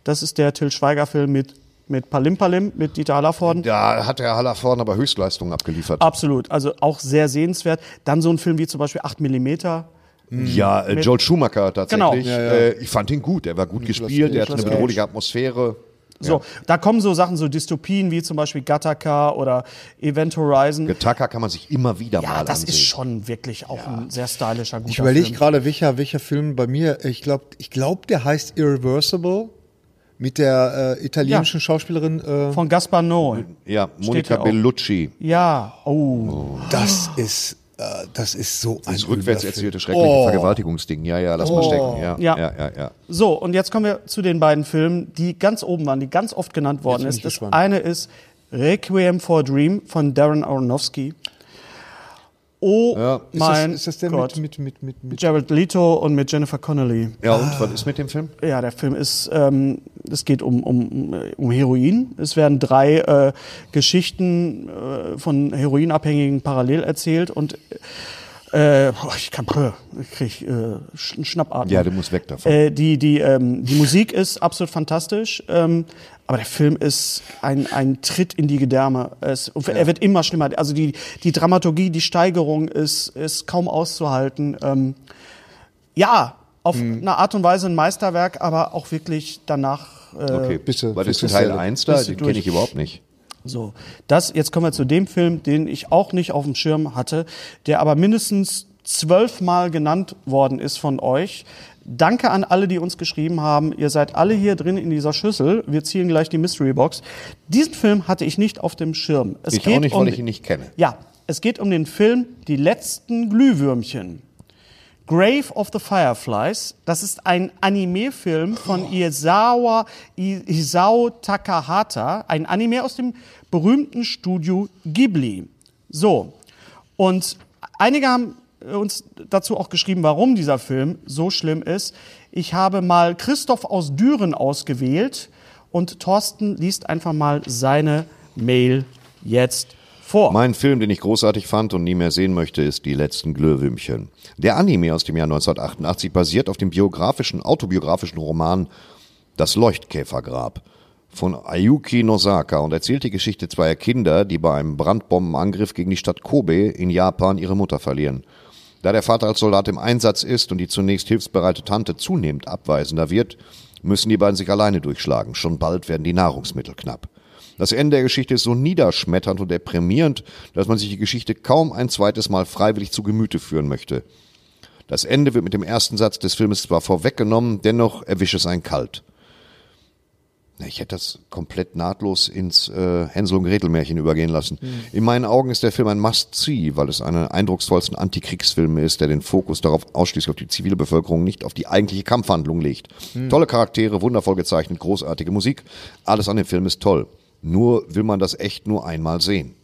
Das ist der Till Schweiger Film mit mit Palim Palim mit Dieter Hallervorden. Da hat der Hallervorden aber Höchstleistungen abgeliefert. Absolut, also auch sehr sehenswert. Dann so ein Film wie zum Beispiel 8 Millimeter. Ja, äh, Joel Schumacher tatsächlich. Genau. Ja, ja. Äh, ich fand ihn gut. Er war gut gespielt, er hat eine bedrohliche Atmosphäre. So, da kommen so Sachen, so Dystopien wie zum Beispiel Gattaca oder Event Horizon. Getaka kann man sich immer wieder Ja, mal das ansehen. ist schon wirklich auch ein sehr stylischer, guter Ich überlege Film. gerade, welcher, welcher Film bei mir, ich glaube, ich glaub, der heißt Irreversible mit der äh, italienischen Ja. Schauspielerin. Äh, Von Gaspar Noé. Ja, auch. Bellucci. Ja, oh. das ist, äh, das ist so ein Das rückwärts erzählte schreckliche Oh. Vergewaltigungsding. Ja, ja, lass mal stecken. Ja, Ja. ja, ja. ja. So, und jetzt kommen wir zu den beiden Filmen, die ganz oben waren, die ganz oft genannt worden bin ist. Das gespannt. eine ist Requiem for a Dream von Darren Aronofsky. Oh Ja. Ist das, mein ist das der Gott. mit, mit, mit, mit, mit Jared Leto und mit Jennifer Connelly. Ja, und was ist mit dem Film? Ja, der Film ist, ähm, es geht um, um, um Heroin. Es werden drei äh, Geschichten äh, von Heroinabhängigen parallel erzählt und äh, boah, ich kann, ich krieg äh, einen Schnappatmung. Ja, du musst weg davon. Äh, die, die, ähm, die Musik ist absolut fantastisch, ähm, aber der Film ist ein, ein Tritt in die Gedärme. Es, und Er wird immer schlimmer. Also die, die Dramaturgie, die Steigerung ist, ist kaum auszuhalten. Ähm, ja, auf Mhm. eine Art und Weise ein Meisterwerk, aber auch wirklich danach. Äh, Okay, bitte, ist bitte Teil sehr. 1 da? Den kenne ich überhaupt nicht. So, das, jetzt kommen wir zu dem Film, den ich auch nicht auf dem Schirm hatte, der aber mindestens zwölfmal genannt worden ist von euch. Danke an alle, die uns geschrieben haben. Ihr seid alle hier drin in dieser Schüssel. Wir ziehen gleich die Mystery Box. Diesen Film hatte ich nicht auf dem Schirm. Es Ich auch nicht, weil ich ihn nicht kenne. Ja, es geht um den Film Die letzten Glühwürmchen. Grave of the Fireflies. Das ist ein Anime-Film von Isawa, I- Isao Takahata. Ein Anime aus dem berühmten Studio Ghibli. So. Und einige haben uns dazu auch geschrieben, warum dieser Film so schlimm ist. Ich habe mal Christoph aus Düren ausgewählt und Thorsten liest einfach mal seine Mail jetzt vor. Mein Film, den ich großartig fand und nie mehr sehen möchte, ist Die letzten Glühwürmchen. Der Anime aus dem Jahr 1988 basiert auf dem biografischen, autobiografischen Roman Das Leuchtkäfergrab von Ayuki Nosaka und erzählt die Geschichte zweier Kinder, die bei einem Brandbombenangriff gegen die Stadt Kobe in Japan ihre Mutter verlieren. Da der Vater als Soldat im Einsatz ist und die zunächst hilfsbereite Tante zunehmend abweisender wird, müssen die beiden sich alleine durchschlagen. Schon bald werden die Nahrungsmittel knapp. Das Ende der Geschichte ist so niederschmetternd und deprimierend, dass man sich die Geschichte kaum ein zweites Mal freiwillig zu Gemüte führen möchte. Das Ende wird mit dem ersten Satz des Filmes zwar vorweggenommen, dennoch erwischt es einen kalt. Ich hätte das komplett nahtlos ins äh, Hänsel und Gretel Märchen übergehen lassen. In meinen Augen ist der Film ein Must-See, weil es einer der eindrucksvollsten Antikriegsfilme ist, der den Fokus darauf ausschließlich auf die zivile Bevölkerung, nicht auf die eigentliche Kampfhandlung legt. Tolle Charaktere, wundervoll gezeichnet, großartige Musik, alles an dem Film ist toll. Nur will man das echt nur einmal sehen.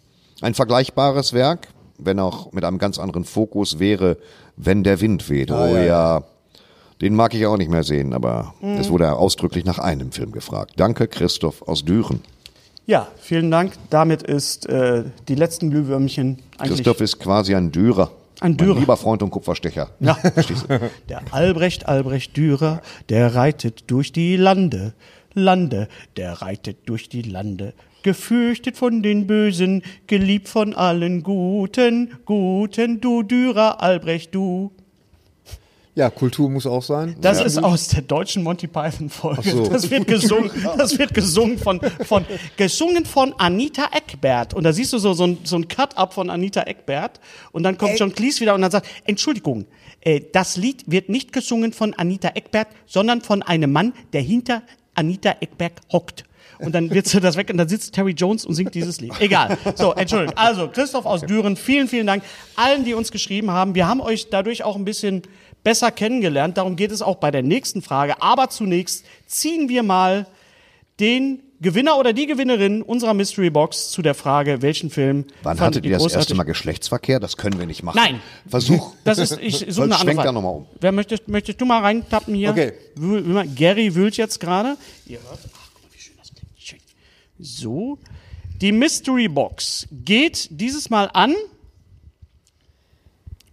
Ein vergleichbares Werk, wenn auch mit einem ganz anderen Fokus, wäre Wenn der Wind weht. oh ja, den mag ich auch nicht mehr sehen, aber es wurde ausdrücklich nach einem Film gefragt. Danke, Christoph aus Düren. Ja, vielen Dank. Damit ist äh, die letzten Glühwürmchen eigentlich. Christoph ist quasi ein Dürer. Ein Dürer. Mein lieber Freund und Kupferstecher. Ja. Der Albrecht Albrecht Dürer, der reitet durch die Lande, Lande, der reitet durch die Lande. Gefürchtet von den Bösen, geliebt von allen Guten, Guten, du Dürer, Albrecht, du. Ja, Kultur muss auch sein. Das Ja. ist aus der deutschen Monty Python Folge. So. Das wird gesungen, das wird gesungen von, von, gesungen von Anita Eckbert. Und da siehst du so, so ein, so ein Cut-up von Anita Eckbert. Und dann kommt John Cleese wieder und dann sagt, Entschuldigung, äh, das Lied wird nicht gesungen von Anita Eckbert, sondern von einem Mann, der hinter Anita Eckbert hockt. Und dann wird das weg und dann sitzt Terry Jones und singt dieses Lied. Egal. So, Entschuldigung. Also, Christoph aus Düren, vielen, vielen Dank allen, die uns geschrieben haben. Wir haben euch dadurch auch ein bisschen besser kennengelernt. Darum geht es auch bei der nächsten Frage. Aber zunächst ziehen wir mal den Gewinner oder die Gewinnerin unserer Mystery Box zu der Frage, welchen Film Wann hattet ihr das erste? Mal Geschlechtsverkehr? Das können wir nicht machen. Nein. Versuch. Das ist, ich suche eine andere Schwenk da Frage. nochmal um. Wer möchtest, möchtest du mal reintappen hier? Okay. Gary wühlt jetzt gerade. Ihr hört. Ach, guck mal, wie schön das klingt. Schön. So. Die Mystery Box geht dieses Mal an.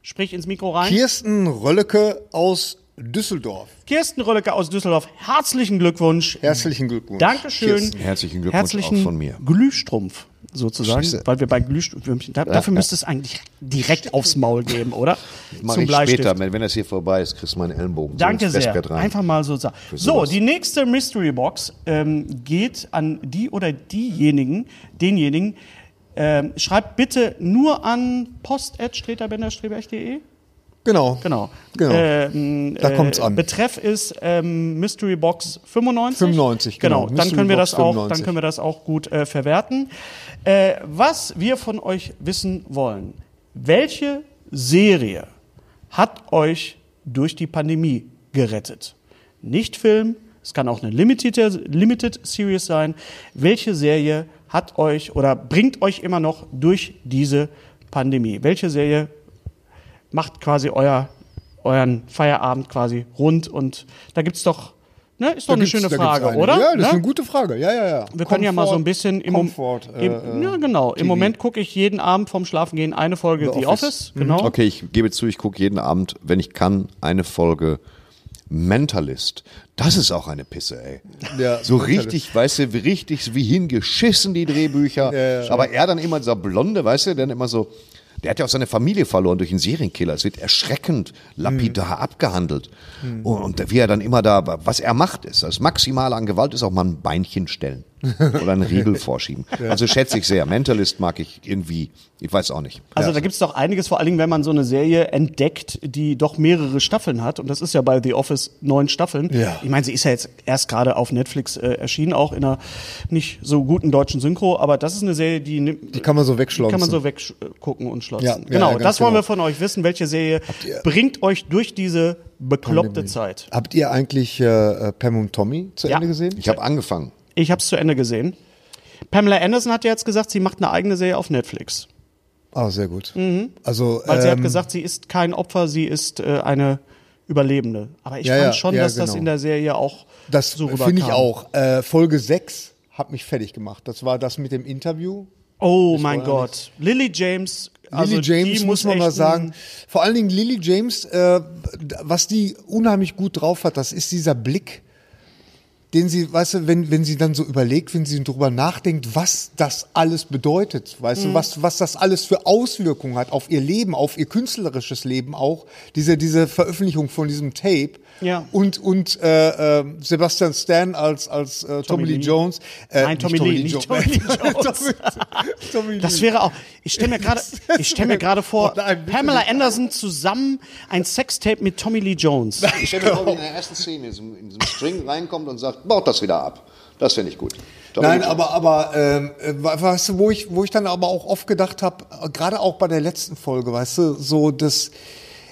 Sprich ins Mikro rein. Kirsten Rölleke aus Düsseldorf. Kirsten Rölleke aus Düsseldorf. Herzlichen Glückwunsch. Herzlichen Glückwunsch. Dankeschön. Kirsten. Herzlichen Glückwunsch Herzlichen auch von mir. Glühstrumpf sozusagen, Scheiße. weil wir bei Glühwürmchen, da, dafür müsste es eigentlich direkt aufs Maul geben, oder? Mach Zum ich Bleistift. später, wenn wenn das hier vorbei ist, kriegst du meinen Ellenbogen so Danke ins sehr. Einfach mal so sagen. So, die nächste Mystery Box ähm, geht an die oder diejenigen, denjenigen. Ähm, schreibt bitte nur an post.streterbenderstreberch.de. Genau. Genau. Genau. Ähm, Da kommt's an. Betreff ist ähm, Mystery Box 95. 95, genau. Dann Mystery können wir Box das auch, dann 95. können wir das auch gut äh, verwerten. Äh, was wir von euch wissen wollen: Welche Serie hat euch durch die Pandemie gerettet? Nicht Film, es kann auch eine Limited, Limited Series sein. Welche Serie hat euch oder bringt euch immer noch durch diese Pandemie? Welche Serie macht quasi euer, euren Feierabend quasi rund und da gibt's doch, ne, ist doch Da eine schöne Frage, eine. oder? Ja, das ist ne? eine gute Frage. Ja, ja, ja. Wir können ja mal so ein bisschen im, Mom- Comfort, äh, im äh, ja genau. Im TV. Moment gucke ich jeden Abend vorm Schlafengehen eine Folge The, The Office, Office. genau. Okay, ich gebe zu, ich gucke jeden Abend, wenn ich kann, eine Folge Mentalist. Das ist auch eine Pisse, ey. Ja, so Mentalist. richtig, weißt du, wie richtig wie hingeschissen die Drehbücher. Ja, ja. Aber er dann immer dieser Blonde, weißt du, dann immer so. Der hat ja auch seine Familie verloren durch einen Serienkiller. Es wird erschreckend lapidar abgehandelt. Und, und wie er dann immer da, was er macht, ist, das Maximale an Gewalt ist auch mal ein Beinchen stellen. oder einen Riegel vorschieben. Also schätze ich sehr. Mentalist mag ich irgendwie, ich weiß auch nicht. Also da gibt es doch einiges, vor allen Dingen, wenn man so eine Serie entdeckt, die doch mehrere Staffeln hat. Und das ist ja bei The Office neun Staffeln. Ja. Ich meine, sie ist ja jetzt erst gerade auf Netflix äh, erschienen, auch in einer nicht so guten deutschen Synchro. Aber das ist eine Serie, die, nimmt- Die kann man so wegschlonzen. kann man so weggucken und schlotzen. Ja, ja, genau, ja, das wollen genau. wir von euch wissen. Welche Serie bringt euch durch diese bekloppte Pandemie. Zeit? Habt ihr eigentlich äh, Pam und Tommy zu Ja. Ende gesehen? Ich habe angefangen. Ich habe es zu Ende gesehen. Pamela Anderson hat ja jetzt gesagt, sie macht eine eigene Serie auf Netflix. Ah, sehr gut. Also, Weil sie hat ähm, gesagt, sie ist kein Opfer, sie ist äh, eine Überlebende. Aber ich Ja, fand schon, ja, dass das genau. in der Serie auch das so rüberkam. finde ich auch. Äh, Folge 6 hat mich fertig gemacht. Das war das mit dem Interview. Oh mein war Gott. Lily James. Also Lily James die muss man mal sagen. Vor allen Dingen Lily James, äh, was die unheimlich gut drauf hat, das ist dieser Blick, den sie, weißt du, wenn, wenn sie dann so überlegt, wenn sie darüber nachdenkt, was das alles bedeutet, weißt Mhm. du, was, was das alles für Auswirkungen hat auf ihr Leben, auf ihr künstlerisches Leben auch, diese, diese Veröffentlichung von diesem Tape. Ja. Und, und äh, äh, Sebastian Stan als, als äh, Tommy, Lee Lee. Jones. Äh, Nein, Tommy Lee, nicht Tommy Lee Jones. Tommy, Tommy Das wäre auch. Ich stelle mir gerade, ich stelle mir gerade vor, Oh nein, Pamela. Anderson zusammen ein Sextape mit Tommy Lee Jones. Ich stelle mir vor, wie in der ersten Szene in diesem, in diesem String reinkommt und sagt, baut das wieder ab. Das finde ich gut. Tommy Nein, aber, aber ähm, äh, weißt du, wo ich, wo ich dann aber auch oft gedacht habe, gerade auch bei der letzten Folge, weißt du, so das,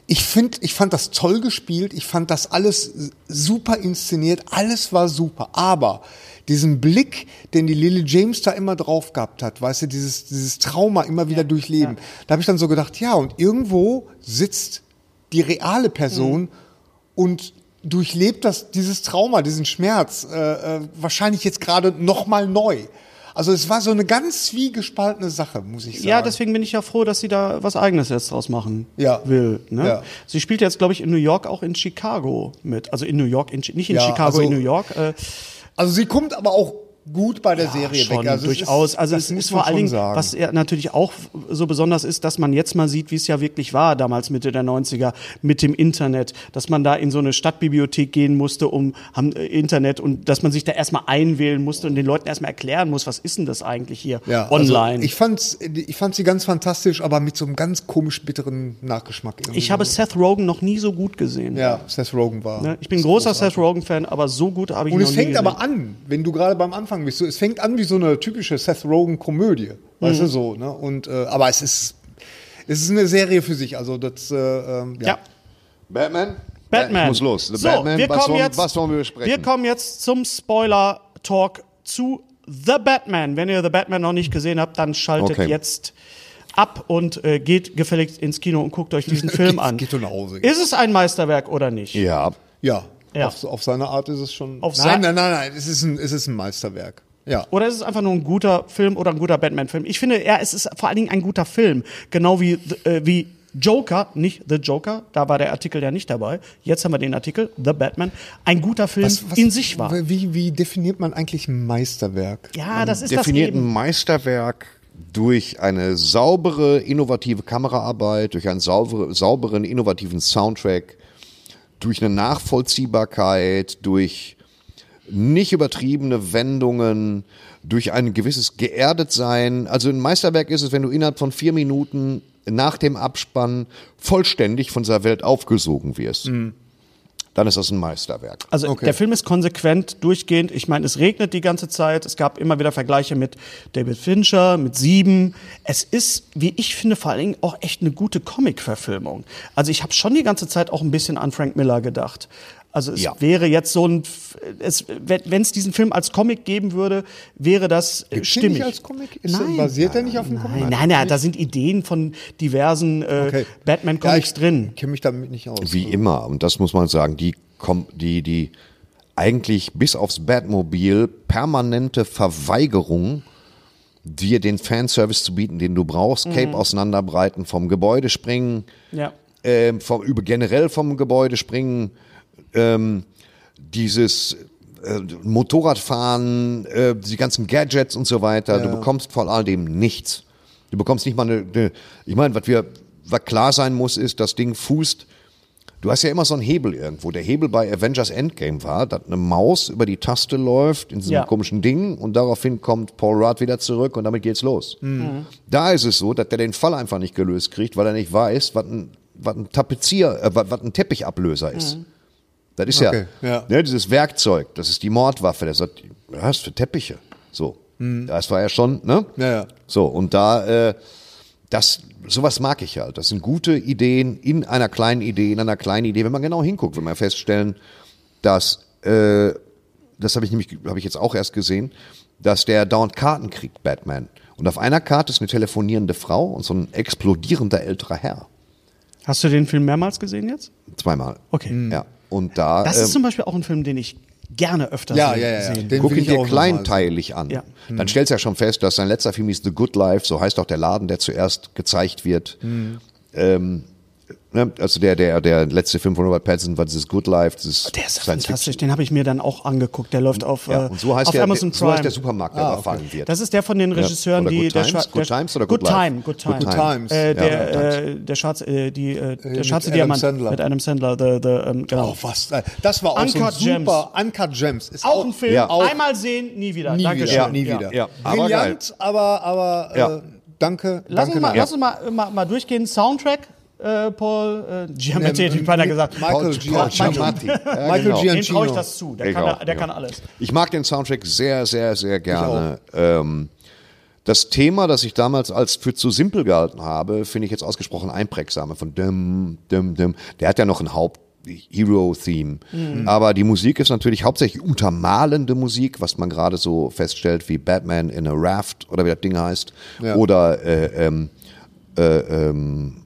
ich finde, ich fand das toll gespielt, ich fand das alles super inszeniert, alles war super, aber diesen Blick, den die Lily James da immer drauf gehabt hat, weißt du, dieses, dieses Trauma immer wieder durchleben, da habe ich dann so gedacht, ja, und irgendwo sitzt die reale Person und durchlebt das, dieses Trauma, diesen Schmerz, äh, äh, wahrscheinlich jetzt gerade nochmal neu. Also es war so eine ganz zwiegespaltene Sache, muss ich sagen. Ja, deswegen bin ich ja froh, dass sie da was Eigenes jetzt draus machen Ja. will. Ne? Ja. Sie spielt jetzt, glaube ich, in New York auch in Chicago mit. Also in New York, in, nicht in Ja, Chicago, also- in New York. Äh, Also sie kommt aber auch gut bei der Serie schon, weg. Also es durchaus. Ist, also das es ist vor allen Dingen, sagen. was ja natürlich auch so besonders ist, dass man jetzt mal sieht, wie es ja wirklich war, damals Mitte der 90er, mit dem Internet, dass man da in so eine Stadtbibliothek gehen musste, um haben, äh, Internet und dass man sich da erstmal einwählen musste und den Leuten erstmal erklären muss, was ist denn das eigentlich hier ja, online. Also ich fand's, ich fand sie ganz fantastisch, aber mit so einem ganz komisch bitteren Nachgeschmack. irgendwie. ich habe Seth Rogen noch nie so gut gesehen. ja, Seth Rogen war. Ne? Ich bin großer Seth Rogen-Fan, aber so gut habe ich Und ihn es noch nie fängt gesehen. aber an, wenn du gerade beim Anfang bist. So, es fängt an wie so eine typische Seth Rogen-Komödie. Weißt Mhm. du so, ne? Und, äh, aber es ist, es ist eine Serie für sich. Also das, äh, ähm, ja. Ja. Batman? Batman. Ich muss los. The so, Batman, wir was, kommen wollen, jetzt, was wollen wir besprechen? Wir kommen jetzt zum Spoiler-Talk zu The Batman. Wenn ihr The Batman noch nicht gesehen habt, dann schaltet Okay. jetzt ab und äh, geht gefälligst ins Kino und guckt euch diesen Film Geht- an. geht nach Hause. Ist es ein Meisterwerk oder nicht? ja. Ja, Ja. Auf, auf seine Art ist es schon. Auf nein, nein, nein, nein, es ist ein, es ist ein Meisterwerk. Ja. Oder ist es einfach nur ein guter Film oder ein guter Batman-Film? Ich finde, ja, es ist vor allen Dingen ein guter Film. Genau wie, äh, wie Joker, nicht The Joker, da war der Artikel ja nicht dabei. Jetzt haben wir den Artikel, The Batman. Ein guter Film in sich war. Wie, wie definiert man eigentlich ein Meisterwerk? Ja, das ist das definiert ein. Meisterwerk durch eine saubere, innovative Kameraarbeit, durch einen saubere, sauberen, innovativen Soundtrack, durch eine Nachvollziehbarkeit, durch nicht übertriebene Wendungen, durch ein gewisses Geerdetsein. Also ein Meisterwerk ist es, wenn du innerhalb von vier Minuten nach dem Abspann vollständig von dieser Welt aufgesogen wirst. Dann ist das ein Meisterwerk. Also Okay. der Film ist konsequent, durchgehend. Ich meine, es regnet die ganze Zeit. Es gab immer wieder Vergleiche mit David Fincher, mit Sieben. Es ist, wie ich finde, vor allen Dingen auch echt eine gute Comic-Verfilmung. Also ich habe schon die ganze Zeit auch ein bisschen an Frank Miller gedacht. Also es Ja. wäre jetzt so ein, es, wenn es diesen Film als Comic geben würde, wäre das äh, Gibt's stimmig. nicht als Comic? Ist der- basiert der nicht auf dem Comic? Nein, nein, nein, da sind Ideen von diversen äh, Okay. Batman-Comics ja, ich drin. kenne mich damit nicht aus. Wie immer, und das muss man sagen, die, die, die eigentlich bis aufs Batmobil permanente Verweigerung, dir den Fanservice zu bieten, den du brauchst, Cape auseinanderbreiten, vom Gebäude springen, Ja. ähm, vom, über, generell vom Gebäude springen, ähm, dieses äh, Motorradfahren, äh, die ganzen Gadgets und so weiter. Du bekommst vor all dem nichts. Du bekommst nicht mal eine, eine ich meine, was wir, was klar sein muss, ist, das Ding fußt Du hast ja immer so einen Hebel irgendwo. Der Hebel bei Avengers Endgame war, dass eine Maus über die Taste läuft in so einem Ja. komischen Ding und daraufhin kommt Paul Rudd wieder zurück und damit geht's los. Da ist es so, dass der den Fall einfach nicht gelöst kriegt, weil er nicht weiß, was ein, was ein Tapezier, äh, was was ein Teppichablöser ist. Das ist Okay, ja, ja. Ne, dieses Werkzeug, das ist die Mordwaffe. Der sagt, was für Teppiche? So. Das war ja schon, ne? Ja, ja. So, und da, äh, das, sowas mag ich halt. Das sind gute Ideen in einer kleinen Idee, in einer kleinen Idee. Wenn man genau hinguckt, will man feststellen, dass, äh, das habe ich nämlich, habe ich jetzt auch erst gesehen, dass der dauernd Karten kriegt, Batman. Und auf einer Karte ist eine telefonierende Frau und so ein explodierender älterer Herr. Hast du den Film mehrmals gesehen jetzt? Zweimal. Okay. Ja. Und da, Das ähm, ist zum Beispiel auch ein Film, den ich gerne öfter Ja, se- ja, ja. sehen. Den Guck ihn ich dir kleinteilig an. Ja. Dann stellst du ja schon fest, dass sein letzter Film hieß The Good Life, so heißt auch der Laden, der zuerst gezeigt wird. Mhm. Ähm, ne, also der, der, der letzte Film von Robert Pattinson war dieses Good Life, dieses Der ist ja Science fantastisch, Fiction. den habe ich mir dann auch angeguckt. Der läuft auf, Ja, äh, und so heißt, auf der, Amazon so Prime. heißt der Supermarkt, der Ah, überfallen wird. Das ist der von den Regisseuren, Oder die Good der Times? Good der- Times oder Good Good Life? Time, Good Good Time. Times. Äh, Ja, der, Good Times. äh, der Schatz, äh, die, äh, der mit schwarze Diamant Sandler. mit Adam Sandler, the, the, ähm, genau. Oh, was? Das war auch Uncut so ein super Uncut Gems. Ist auch ein Film, Ja. einmal sehen, nie wieder. Nie Dankeschön. wieder, nie wieder. Ja, aber Brillant, aber, aber Ja. äh, danke, Lass danke. uns, mal, lass uns mal, mal, mal durchgehen. Soundtrack, äh, Paul äh, Giamatti, Nee, hätte ich beinahe gesagt. Michael. Giamatti. Ja, Michael genau. Dem traue ich das zu. Der, Ich kann, auch, der ja. kann alles. Ich mag den Soundtrack sehr, sehr, sehr gerne. Ähm, das Thema, das ich damals als für zu simpel gehalten habe, finde ich jetzt ausgesprochen einprägsam. Von dim, dim, dim. Der hat ja noch ein Haupt Hero-Theme. Aber die Musik ist natürlich hauptsächlich untermalende Musik, was man gerade so feststellt, wie Batman in a Raft oder wie das Ding heißt. Ja. Oder äh, ähm, äh, ähm,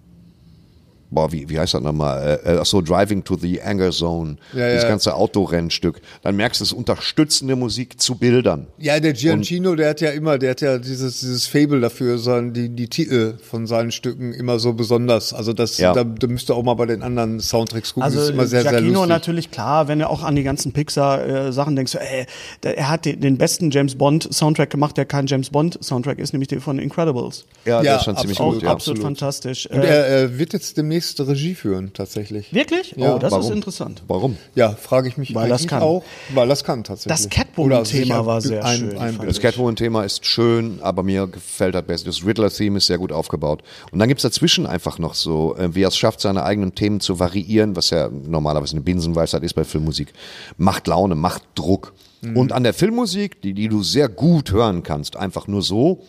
boah, wie, wie heißt das nochmal? Äh, ach so, Driving to the Anger Zone. Ja, das ja. ganze Autorennstück. Dann merkst du es unterstützende Musik zu Bildern. Ja, der Giancino, der hat ja immer, der hat ja dieses, dieses Fable dafür, sein, die, die Titel von seinen Stücken immer so besonders. Also das, Ja. da, da müsst ihr auch mal bei den anderen Soundtracks gucken. Also das ist immer sehr, sehr Giacchino lustig. natürlich klar, wenn du auch an die ganzen Pixar-Sachen denkst, ey, der, er hat den, den besten James Bond-Soundtrack gemacht, der kein James Bond-Soundtrack ist, nämlich der von Incredibles. Ja, Ja, der ist schon ziemlich absolut, gut. Ja. absolut fantastisch. Und Äh, er äh, wird jetzt demnächst Regie führen, tatsächlich. wirklich? Ja. oh, das Warum? ist interessant. Warum? Ja, frage ich mich Weil das kann. auch, weil das kann tatsächlich. Das Catwoman-Thema war sehr ein- schön, ein- Das Catwoman-Thema ist schön, aber mir gefällt das besser. Das Riddler-Theme ist sehr gut aufgebaut. Und dann gibt's dazwischen einfach noch so, äh, wie er es schafft, seine eigenen Themen zu variieren, was ja normalerweise eine Binsenweisheit ist bei Filmmusik. Macht Laune, macht Druck. Und an der Filmmusik, die, die du sehr gut hören kannst, einfach nur so,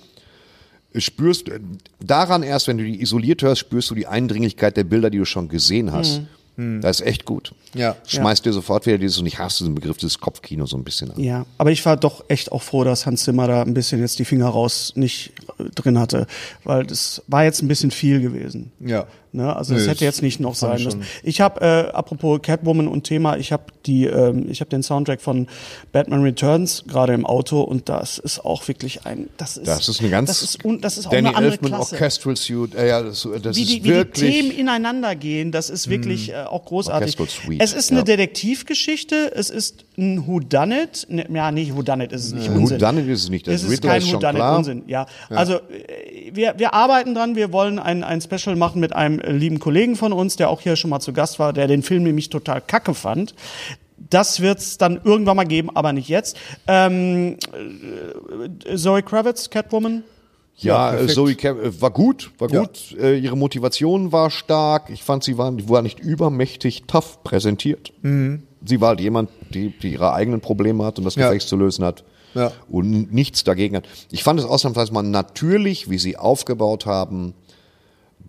spürst äh, daran erst, wenn du die isoliert hörst, spürst du die Eindringlichkeit der Bilder, die du schon gesehen hast. Das ist echt gut. Ja. Schmeißt dir sofort wieder dieses, und ich hasse diesen Begriff, dieses Kopfkino so ein bisschen an. Ja, aber ich war doch echt auch froh, dass Hans Zimmer da ein bisschen jetzt die Finger raus nicht äh, drin hatte, weil das war jetzt ein bisschen viel gewesen. Ja. Ne? Also das hätte jetzt nicht noch sein müssen. Ich habe, äh, apropos Catwoman und Thema, ich habe die, ähm, ich habe den Soundtrack von Batman Returns gerade im Auto und das ist auch wirklich ein, das ist, Das ist eine ganz das ist, un, das ist auch Danny eine andere Elfman Klasse. Orchestral Suite. Äh, ja, das, das wie ist die, wie die wirklich. Themen ineinander gehen, das ist wirklich äh, auch großartig. Suite, Es ist eine ja. Detektivgeschichte, es ist ein Whodunit, ne, ja, nicht Whodunit ist es nicht, Äh, Unsinn. Whodunit ist es nicht, das es ist Riddler kein ist Whodunit. Unsinn, ja. Also, äh, wir, wir arbeiten dran, wir wollen ein, ein Special machen mit einem äh, lieben Kollegen von uns, der auch hier schon mal zu Gast war, der den Film nämlich total kacke fand. Das wird's dann irgendwann mal geben, aber nicht jetzt. Ähm, äh, Zoe Kravitz, Catwoman, Ja, äh, perfekt. Zoe Cam äh, war gut, war Ja. gut. Äh, ihre Motivation war stark. Ich fand, sie war, die war nicht übermächtig tough präsentiert. Sie war halt jemand, die, die ihre eigenen Probleme hat und das Ja. Gefecht zu lösen hat. Ja. Und nichts dagegen hat. Ich fand es ausnahmsweise mal natürlich, wie sie aufgebaut haben,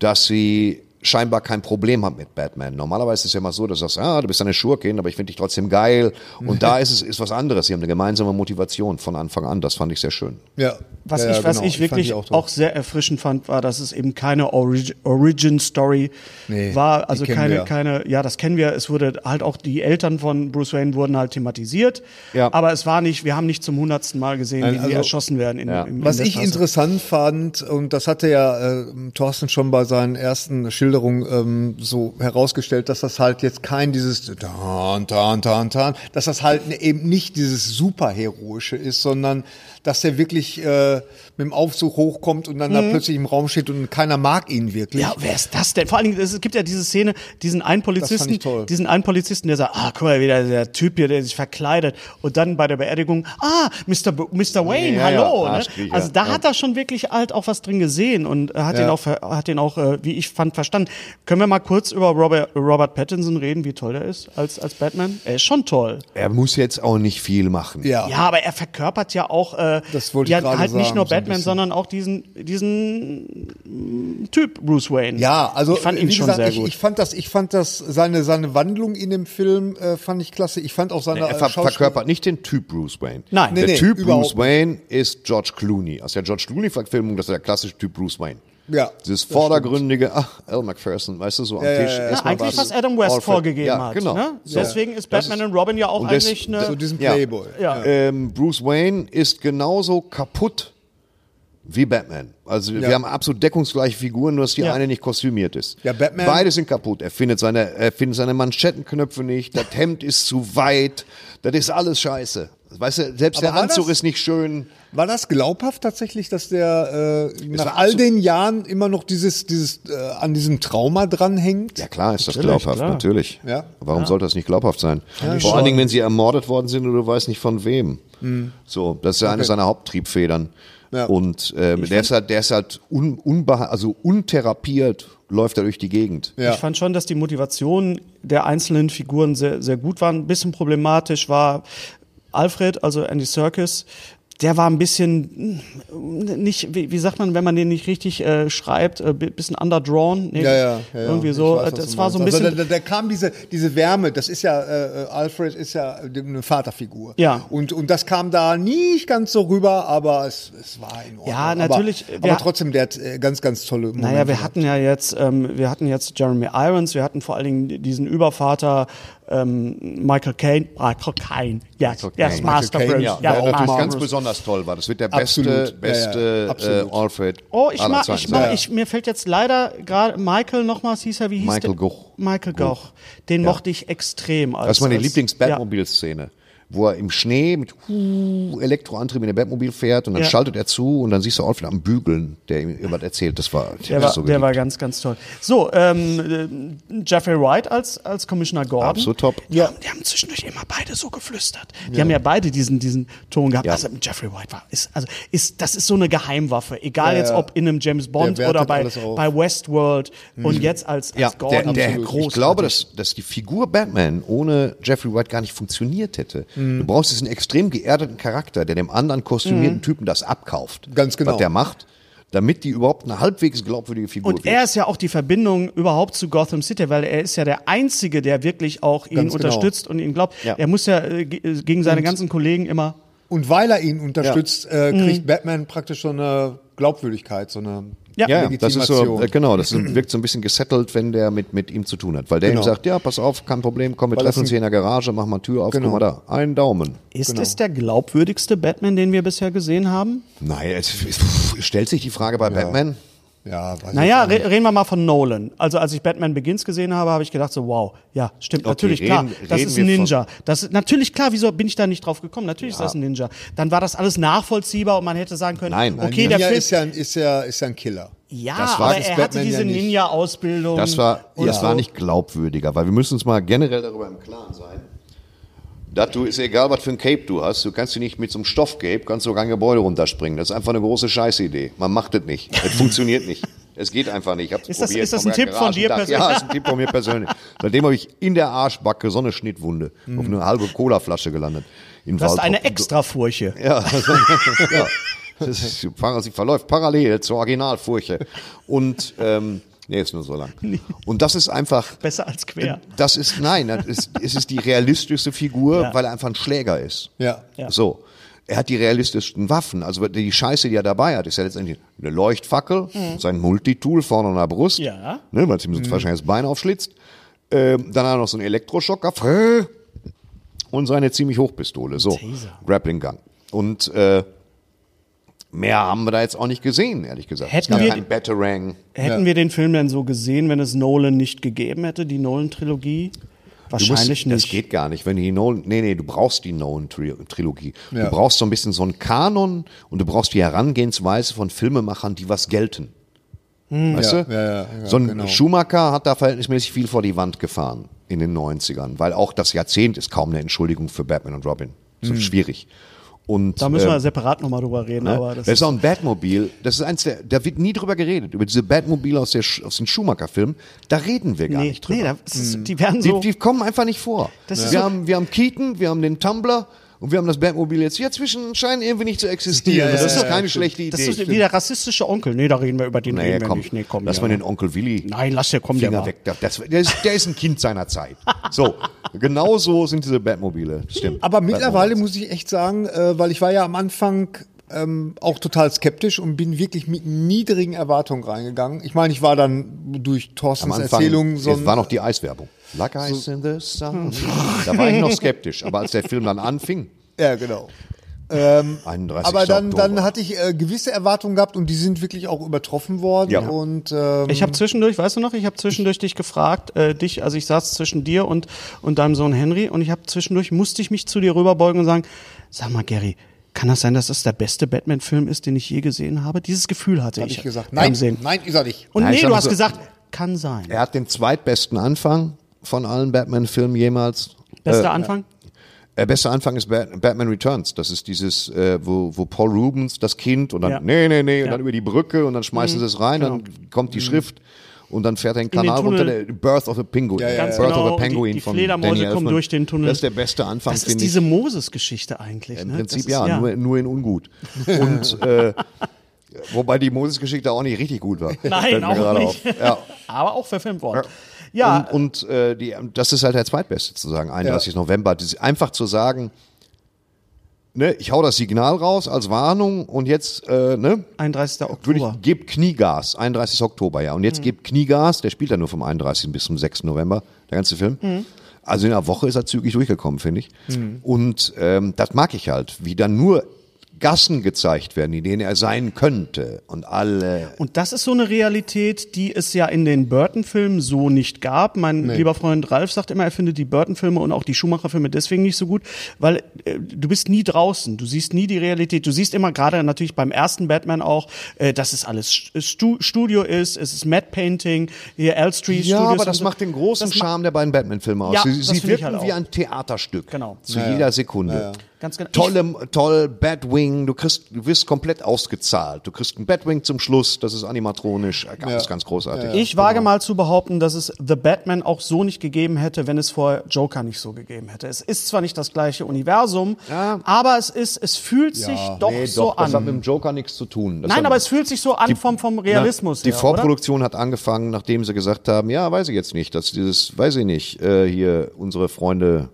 dass sie scheinbar kein Problem hat mit Batman. Normalerweise ist es ja immer so, dass du sagst, ah, du bist eine Schurkin, aber ich finde dich trotzdem geil. Und da ist es ist was anderes. Sie haben eine gemeinsame Motivation von Anfang an. Das fand ich sehr schön. Ja. Was ja, ich, was genau. ich wirklich auch auch, toll. sehr erfrischend fand, war, dass es eben keine Orig Origin Story Nee, war. Also keine, wir. keine, ja, das kennen wir. Es wurde halt auch die Eltern von Bruce Wayne wurden halt thematisiert. Ja. Aber es war nicht, wir haben nicht zum hundertsten Mal gesehen, Nein, wie sie also- erschossen werden. In, Ja. im, in Was ich Straße. interessant fand, und das hatte ja äh, Thorsten schon bei seinen ersten Schilderungen Schilderung ähm, so herausgestellt, dass das halt jetzt kein dieses tan, tan, tan, tan, dass das halt eben nicht dieses superheroische ist, sondern dass er wirklich äh, mit dem Aufzug hochkommt und dann da plötzlich im Raum steht und keiner mag ihn wirklich. Mhm. Ja, wer ist das denn? Vor allen Dingen, es gibt ja diese Szene, diesen einen Polizisten, ich toll. diesen einen Polizisten, der sagt, ah, guck mal, wieder der Typ hier, der sich verkleidet. Und dann bei der Beerdigung, ah, Mr. B Mr. Wayne, Ja, ja, hallo. ne? Arschkriecher, Also da ja. hat er schon wirklich halt auch was drin gesehen und hat Ja. ihn auch, hat ihn auch, äh, wie ich fand, verstanden. Können wir mal kurz über Robert, Robert Pattinson reden, wie toll der ist als, als Batman? Er ist schon toll. Er muss jetzt auch nicht viel machen. Ja. Ja, aber er verkörpert ja auch äh, Das wollte ich ja, gerade halt nicht sagen, nur so ein Batman, bisschen. sondern auch diesen, diesen mm, Typ Bruce Wayne. Ja, also ich fand ihn wie schon gesagt, sehr ich, gut. ich fand das, ich fand das seine seine Wandlung in dem Film äh, fand ich klasse. Ich fand auch seine Er äh, ver Schauspiel- verkörpert nicht den Typ Bruce Wayne. Nein. Der Nee, nee, Typ Bruce Wayne ist George Clooney. Aus der George Clooney-Verfilmung, das ist der klassische Typ Bruce Wayne. Ja, Dieses das vordergründige, ach, Al McPherson, weißt du, so am Ja, Tisch. ja, ja. Eigentlich, was- was Adam West Alfred- vorgegeben ja, hat. Genau. Ne? So. Deswegen ist Batman und Robin ja auch eigentlich so eine. diesen Ja. Playboy. Ja. ähm, Bruce Wayne ist genauso kaputt wie Batman. Also wir haben absolut deckungsgleiche Figuren, nur dass die Ja. eine nicht kostümiert ist. Ja, Batman- Beide sind kaputt. Er findet seine, er findet seine Manschettenknöpfe nicht. Das Hemd ist zu weit. Das ist alles scheiße. Weißt du, selbst Aber der Anzug das- ist nicht schön. War das glaubhaft tatsächlich, dass der äh, nach all den Jahren immer noch dieses dieses äh, an diesem Trauma dranhängt? Ja klar ist das Natürlich, glaubhaft, klar. natürlich. Ja. Warum sollte das nicht glaubhaft sein? Vor schon. allen Dingen, wenn sie ermordet worden sind und du weißt nicht von wem. So, das ist ja eine seiner Haupttriebfedern. Ja. Und ähm, der, ist halt, der ist halt un, unbeha also untherapiert, läuft er durch die Gegend. Ja. Ich fand schon, dass die Motivation der einzelnen Figuren sehr, sehr gut war. Ein bisschen problematisch war Alfred, also Andy Serkis. Der war ein bisschen hm, nicht, wie, wie sagt man, wenn man den nicht richtig äh, schreibt, äh, bi- bisschen underdrawn. Nee, Ja, ja, ja. Irgendwie so. weiß, äh, das war so ein bisschen. Also, da, da, kam diese, diese Wärme, das ist ja, äh, Alfred ist ja eine Vaterfigur. Ja. Und, und das kam da nicht ganz so rüber, aber es, es war in Ordnung. Ja, natürlich, Aber, wir- aber trotzdem, der hat äh, ganz, ganz tolle Momente. Naja, wir hatten ja jetzt, ähm, wir hatten jetzt Jeremy Irons, wir hatten vor allen Dingen diesen Übervater ähm, Michael Caine, Michael Caine, yes, Michael yes, Caine. Master Michael Caine, Bruce, ja, ja, der Der natürlich ganz Bruce. besonders toll war. Das wird der Absolut. beste, Ja, ja, beste äh, Alfred. Oh, ich mag, ich mag, ich, mir fällt jetzt leider gerade Michael nochmal, hieß er, wie hieß Michael der? Goch. Michael Goch. Den mochte ich extrem. Als, Das ist meine Lieblings-Batmobil-Szene. Wo er im Schnee mit uh, Elektroantrieb in der Batmobil fährt und dann Ja. schaltet er zu und dann siehst du Alfred am Bügeln, der ihm irgendwas erzählt. Das war, Der, war, so der war ganz, ganz toll. So, ähm, äh, Jeffrey Wright als, als Commissioner Gordon. Absolut top. Ja. Die haben zwischendurch immer beide so geflüstert. Die haben ja beide diesen, diesen Ton gehabt. Ja. Also Jeffrey White war, ist, also ist, das ist so eine Geheimwaffe. Egal Ja, jetzt ja. ob in einem James Bond oder bei, bei Westworld und jetzt als, als Ja, der, Gordon. der, großartig. ich glaube, dass, dass die Figur Batman ohne Jeffrey Wright gar nicht funktioniert hätte. Mhm. Du brauchst diesen extrem geerdeten Charakter, der dem anderen kostümierten Typen das abkauft. Ganz genau. Was der macht, damit die überhaupt eine halbwegs glaubwürdige Figur Und wird. er ist ja auch die Verbindung überhaupt zu Gotham City, weil er ist ja der Einzige, der wirklich auch ihn Ganz genau. unterstützt und ihn glaubt. Ja. Er muss ja äh, äh, gegen seine ganzen Kollegen immer. Und weil er ihn unterstützt, äh, Mhm. kriegt Batman praktisch so eine Glaubwürdigkeit, so eine Ja. Ja, das ist so, äh, genau, das wirkt so ein bisschen gesettelt, wenn der mit, mit ihm zu tun hat. Weil der Genau. ihm sagt, ja, pass auf, kein Problem, komm, wir Weil treffen uns hier in der Garage, mach mal Tür auf, Genau. guck mal da, einen Daumen. Ist Genau. es der glaubwürdigste Batman, den wir bisher gesehen haben? Nein, es, es stellt sich die Frage bei Batman. Ja, Naja, re reden wir mal von Nolan. Also als ich Batman Begins gesehen habe, habe ich gedacht so, wow, ja, stimmt, Okay, natürlich reden- klar, das ist ein Ninja. Das ist natürlich klar, wieso bin ich da nicht drauf gekommen? Natürlich ist das ein Ninja. Dann war das alles nachvollziehbar und man hätte sagen können, Nein. okay, Ninja der Film ist ja, ein- ist, ja, ist ja ein Killer. Ja, Das war aber er hatte Batman diese ja nicht. Ninja-Ausbildung. Das war, das so. war nicht glaubwürdiger, weil wir müssen uns mal generell darüber im Klaren sein. Dass du, ist egal, was für ein Cape du hast, du kannst du nicht mit so einem Stoffcape, kannst du sogar ein Gebäude runterspringen. Das ist einfach eine große Scheißidee. Man macht das nicht. Es funktioniert nicht. Es geht einfach nicht. Ich hab's Ist das- probiert ist das ein Tipp von dir persönlich? Ja, ist ein Tipp von mir persönlich. Seitdem habe ich in der Arschbacke so eine Schnittwunde auf eine halbe Colaflasche gelandet. In Das ist eine Waldrop. Extrafurche. Ja, das, ja. Das ist, sie verläuft parallel zur Originalfurche. Und, ähm, nee, ist nur so lang. Und das ist einfach, Besser als quer. das ist, nein, das ist, es ist die realistischste Figur, Ja. weil er einfach ein Schläger ist. Ja. Ja. So. Er hat die realistischsten Waffen. Also die Scheiße, die er dabei hat, ist ja letztendlich eine Leuchtfackel, sein Multitool vorne an der Brust, Mhm. Ja. ne, weil es ihm sonst wahrscheinlich das Bein aufschlitzt. Ähm, dann hat er noch so einen Elektroschocker und seine ziemlich Hochpistole. So, Taser. Grappling Gun. Und äh, mehr haben wir da jetzt auch nicht gesehen, ehrlich gesagt. Hätten wir- Batarang. Hätten wir den Film denn so gesehen, wenn es Nolan nicht gegeben hätte, die Nolan-Trilogie? Du Wahrscheinlich musst, Das nicht. geht gar nicht, wenn die Nolan, nee, nee, du brauchst die Nolan-Trilogie. Ja. Du brauchst so ein bisschen so einen Kanon und du brauchst die Herangehensweise von Filmemachern, die was gelten. Weißt Ja, du? ja, ja, ja, so ein genau. Schumacher hat da verhältnismäßig viel vor die Wand gefahren in den 90ern, weil auch das Jahrzehnt ist kaum eine Entschuldigung für Batman und Robin. So schwierig. Und, Da müssen wir ähm, separat nochmal drüber reden. Ne? Aber Das, das ist auch ein Batmobil. Das ist eins der, da wird nie drüber geredet. Über diese Batmobile aus, der, aus den Schumacher-Filmen, da reden wir gar nee, nicht drüber. nee, das ist, die werden die, so. die kommen einfach nicht vor. Das wir, so- haben, wir haben Keaton, wir haben den Tumblr und wir haben das Batmobil jetzt. Die dazwischen scheinen irgendwie nicht zu existieren. Ja, ja, das ist ja, keine ja, schlechte Idee. das ist wie der rassistische Onkel. Nee, da reden wir über den reden wir komm, nicht. Nee, komm lass ja. mal den Onkel Willi Nein, lass der kommen, der Finger war. weg. Das, das, der, ist, der ist ein Kind seiner Zeit. So, genau so sind diese Batmobile. Stimmt. Aber mittlerweile muss ich echt sagen, äh, weil ich war ja am Anfang ähm, auch total skeptisch und bin wirklich mit niedrigen Erwartungen reingegangen. Ich meine, ich war dann durch Thorstens Erzählung so es war noch die Eiswerbung. Like ice in the sun. Da war ich noch skeptisch. Aber als der Film dann anfing, Ja, genau. Ähm, 31. aber dann, dann hatte ich äh, gewisse Erwartungen gehabt und die sind wirklich auch übertroffen worden. Ja. Und ähm, Ich habe zwischendurch, weißt du noch, ich habe zwischendurch dich gefragt, äh, dich, also ich saß zwischen dir und, und deinem Sohn Henry und ich habe zwischendurch, musste ich mich zu dir rüberbeugen und sagen, sag mal Gary, kann das sein, dass das der beste Batman-Film ist, den ich je gesehen habe? Dieses Gefühl hatte hab ich. ich gesagt, beim nein, Sehen. nein, ist er nicht. Und ich nee, du hast so- gesagt, kann sein. er hat den zweitbesten Anfang von allen Batman-Filmen jemals. Bester Anfang? Der beste Anfang ist Bat Batman Returns. Das ist dieses, äh, wo, wo Paul Rubens, das Kind, und dann, Ja. nee, nee, nee, und Ja. Mhm. dann über die Brücke und dann schmeißen sie es rein, dann kommt die Schrift und dann fährt er den Kanal runter, der Birth of a Penguin. Ja, ja, Ganz Birth genau, of a Penguin die- die von Fledermäuse Danny kommen durch den Tunnel. Das ist der beste Anfang, Das ist diese Moses-Geschichte eigentlich. Im ne? Prinzip ist, ja, Nur, nur in ungut. Und äh, wobei die Moses-Geschichte auch nicht richtig gut war. Nein, auch nicht. Ja. Aber auch verfilmt worden. Ja, Und, und äh, die, das ist halt der zweitbeste zu sagen, 31. November. Einfach zu sagen, ne, ich hau das Signal raus als Warnung und jetzt, äh, ne, 31. würde Oktober. ich, gib Kniegas, 31. Oktober, ja. Und jetzt gebt Kniegas, der spielt ja nur vom 31. bis zum 6. November, der ganze Film. Also in einer Woche ist er zügig durchgekommen, finde ich. Und ähm, das mag ich halt, wie dann nur Gassen gezeigt werden, in denen er sein könnte. Und alle Und das ist so eine Realität, die es ja in den Burton-Filmen so nicht gab. Mein lieber Freund Ralf sagt immer, er findet die Burton-Filme und auch die Schumacher-Filme deswegen nicht so gut, weil äh, du bist nie draußen, du siehst nie die Realität. Du siehst immer gerade natürlich beim ersten Batman auch, äh, dass es alles Stu Studio ist, es ist Matte Painting, hier Elstree Ja, Studios. aber das so. macht den großen Charme der beiden Batman-Filme aus. Ja, sie sie wirken halt wie ein Theaterstück. Genau. Zu jeder Sekunde. Ganz genau. Tolle, toll, Batwing, du kriegst, du wirst komplett ausgezahlt. Du kriegst einen Batwing zum Schluss, das ist animatronisch, ganz, ganz großartig. Ich wage mal zu behaupten, dass es The Batman auch so nicht gegeben hätte, wenn es vorher Joker nicht so gegeben hätte. Es ist zwar nicht das gleiche Universum, Ja. aber es ist, es fühlt sich doch Nee, so doch, das hat an. mit dem Joker nichts zu tun. Das Nein, aber es fühlt sich so an vom, vom Realismus Na, die her, Vorproduktion hat angefangen, nachdem sie gesagt haben, ja, weiß ich jetzt nicht, dass dieses, weiß ich nicht, äh, hier unsere Freunde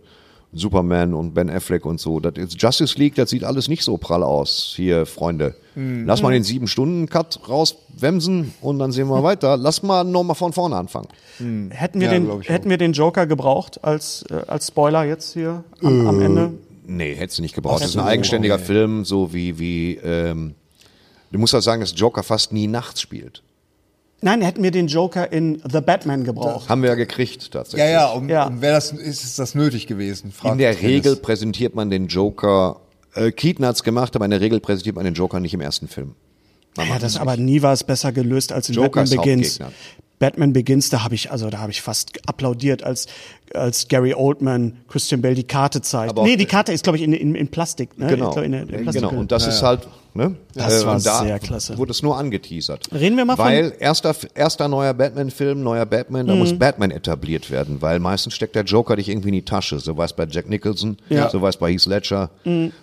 Superman und Ben Affleck und so, das ist Justice League, das sieht alles nicht so prall aus, hier, Freunde. Mhm. Lass mal den sieben-Stunden-Cut rauswemsen und dann sehen wir weiter. Lass mal nochmal von vorne anfangen. oder? Hätten wir, Ja, den, hätten wir den Joker gebraucht als, äh, als Spoiler jetzt hier am, Äh. am Ende? Nee, hättest du nicht gebraucht. Das ist ein eigenständiger Film, so wie, wie, ähm, du musst halt sagen, dass Joker fast nie nachts spielt. Nein, hätten wir den Joker in The Batman gebraucht. Haben wir ja gekriegt, tatsächlich. Ja, ja, um, Ja. um wäre das, ist, ist das nötig gewesen? In der Dennis. Regel präsentiert man den Joker, äh, Keaton hat's gemacht, aber in der Regel präsentiert man den Joker nicht im ersten Film. Ja, das aber nie war es besser gelöst als in Joker Batman Begins. Hauptgegner. Batman Begins, da habe ich, also da habe ich fast applaudiert, als, als Gary Oldman Christian Bale die Karte zeigt. Aber nee, die Karte ist, glaube ich, in, in, in Plastik. Ne? Genau. Glaub, in, in genau. Plastikhülle. Und das ist halt, ne? Das war und da sehr klasse. Wurde es nur angeteasert. Reden wir mal von- Weil erster, erster neuer Batman-Film, neuer Batman, da Mhm. muss Batman etabliert werden, weil meistens steckt der Joker dich irgendwie in die Tasche. So war es bei Jack Nicholson, Ja. Mhm. so war es bei Heath Ledger,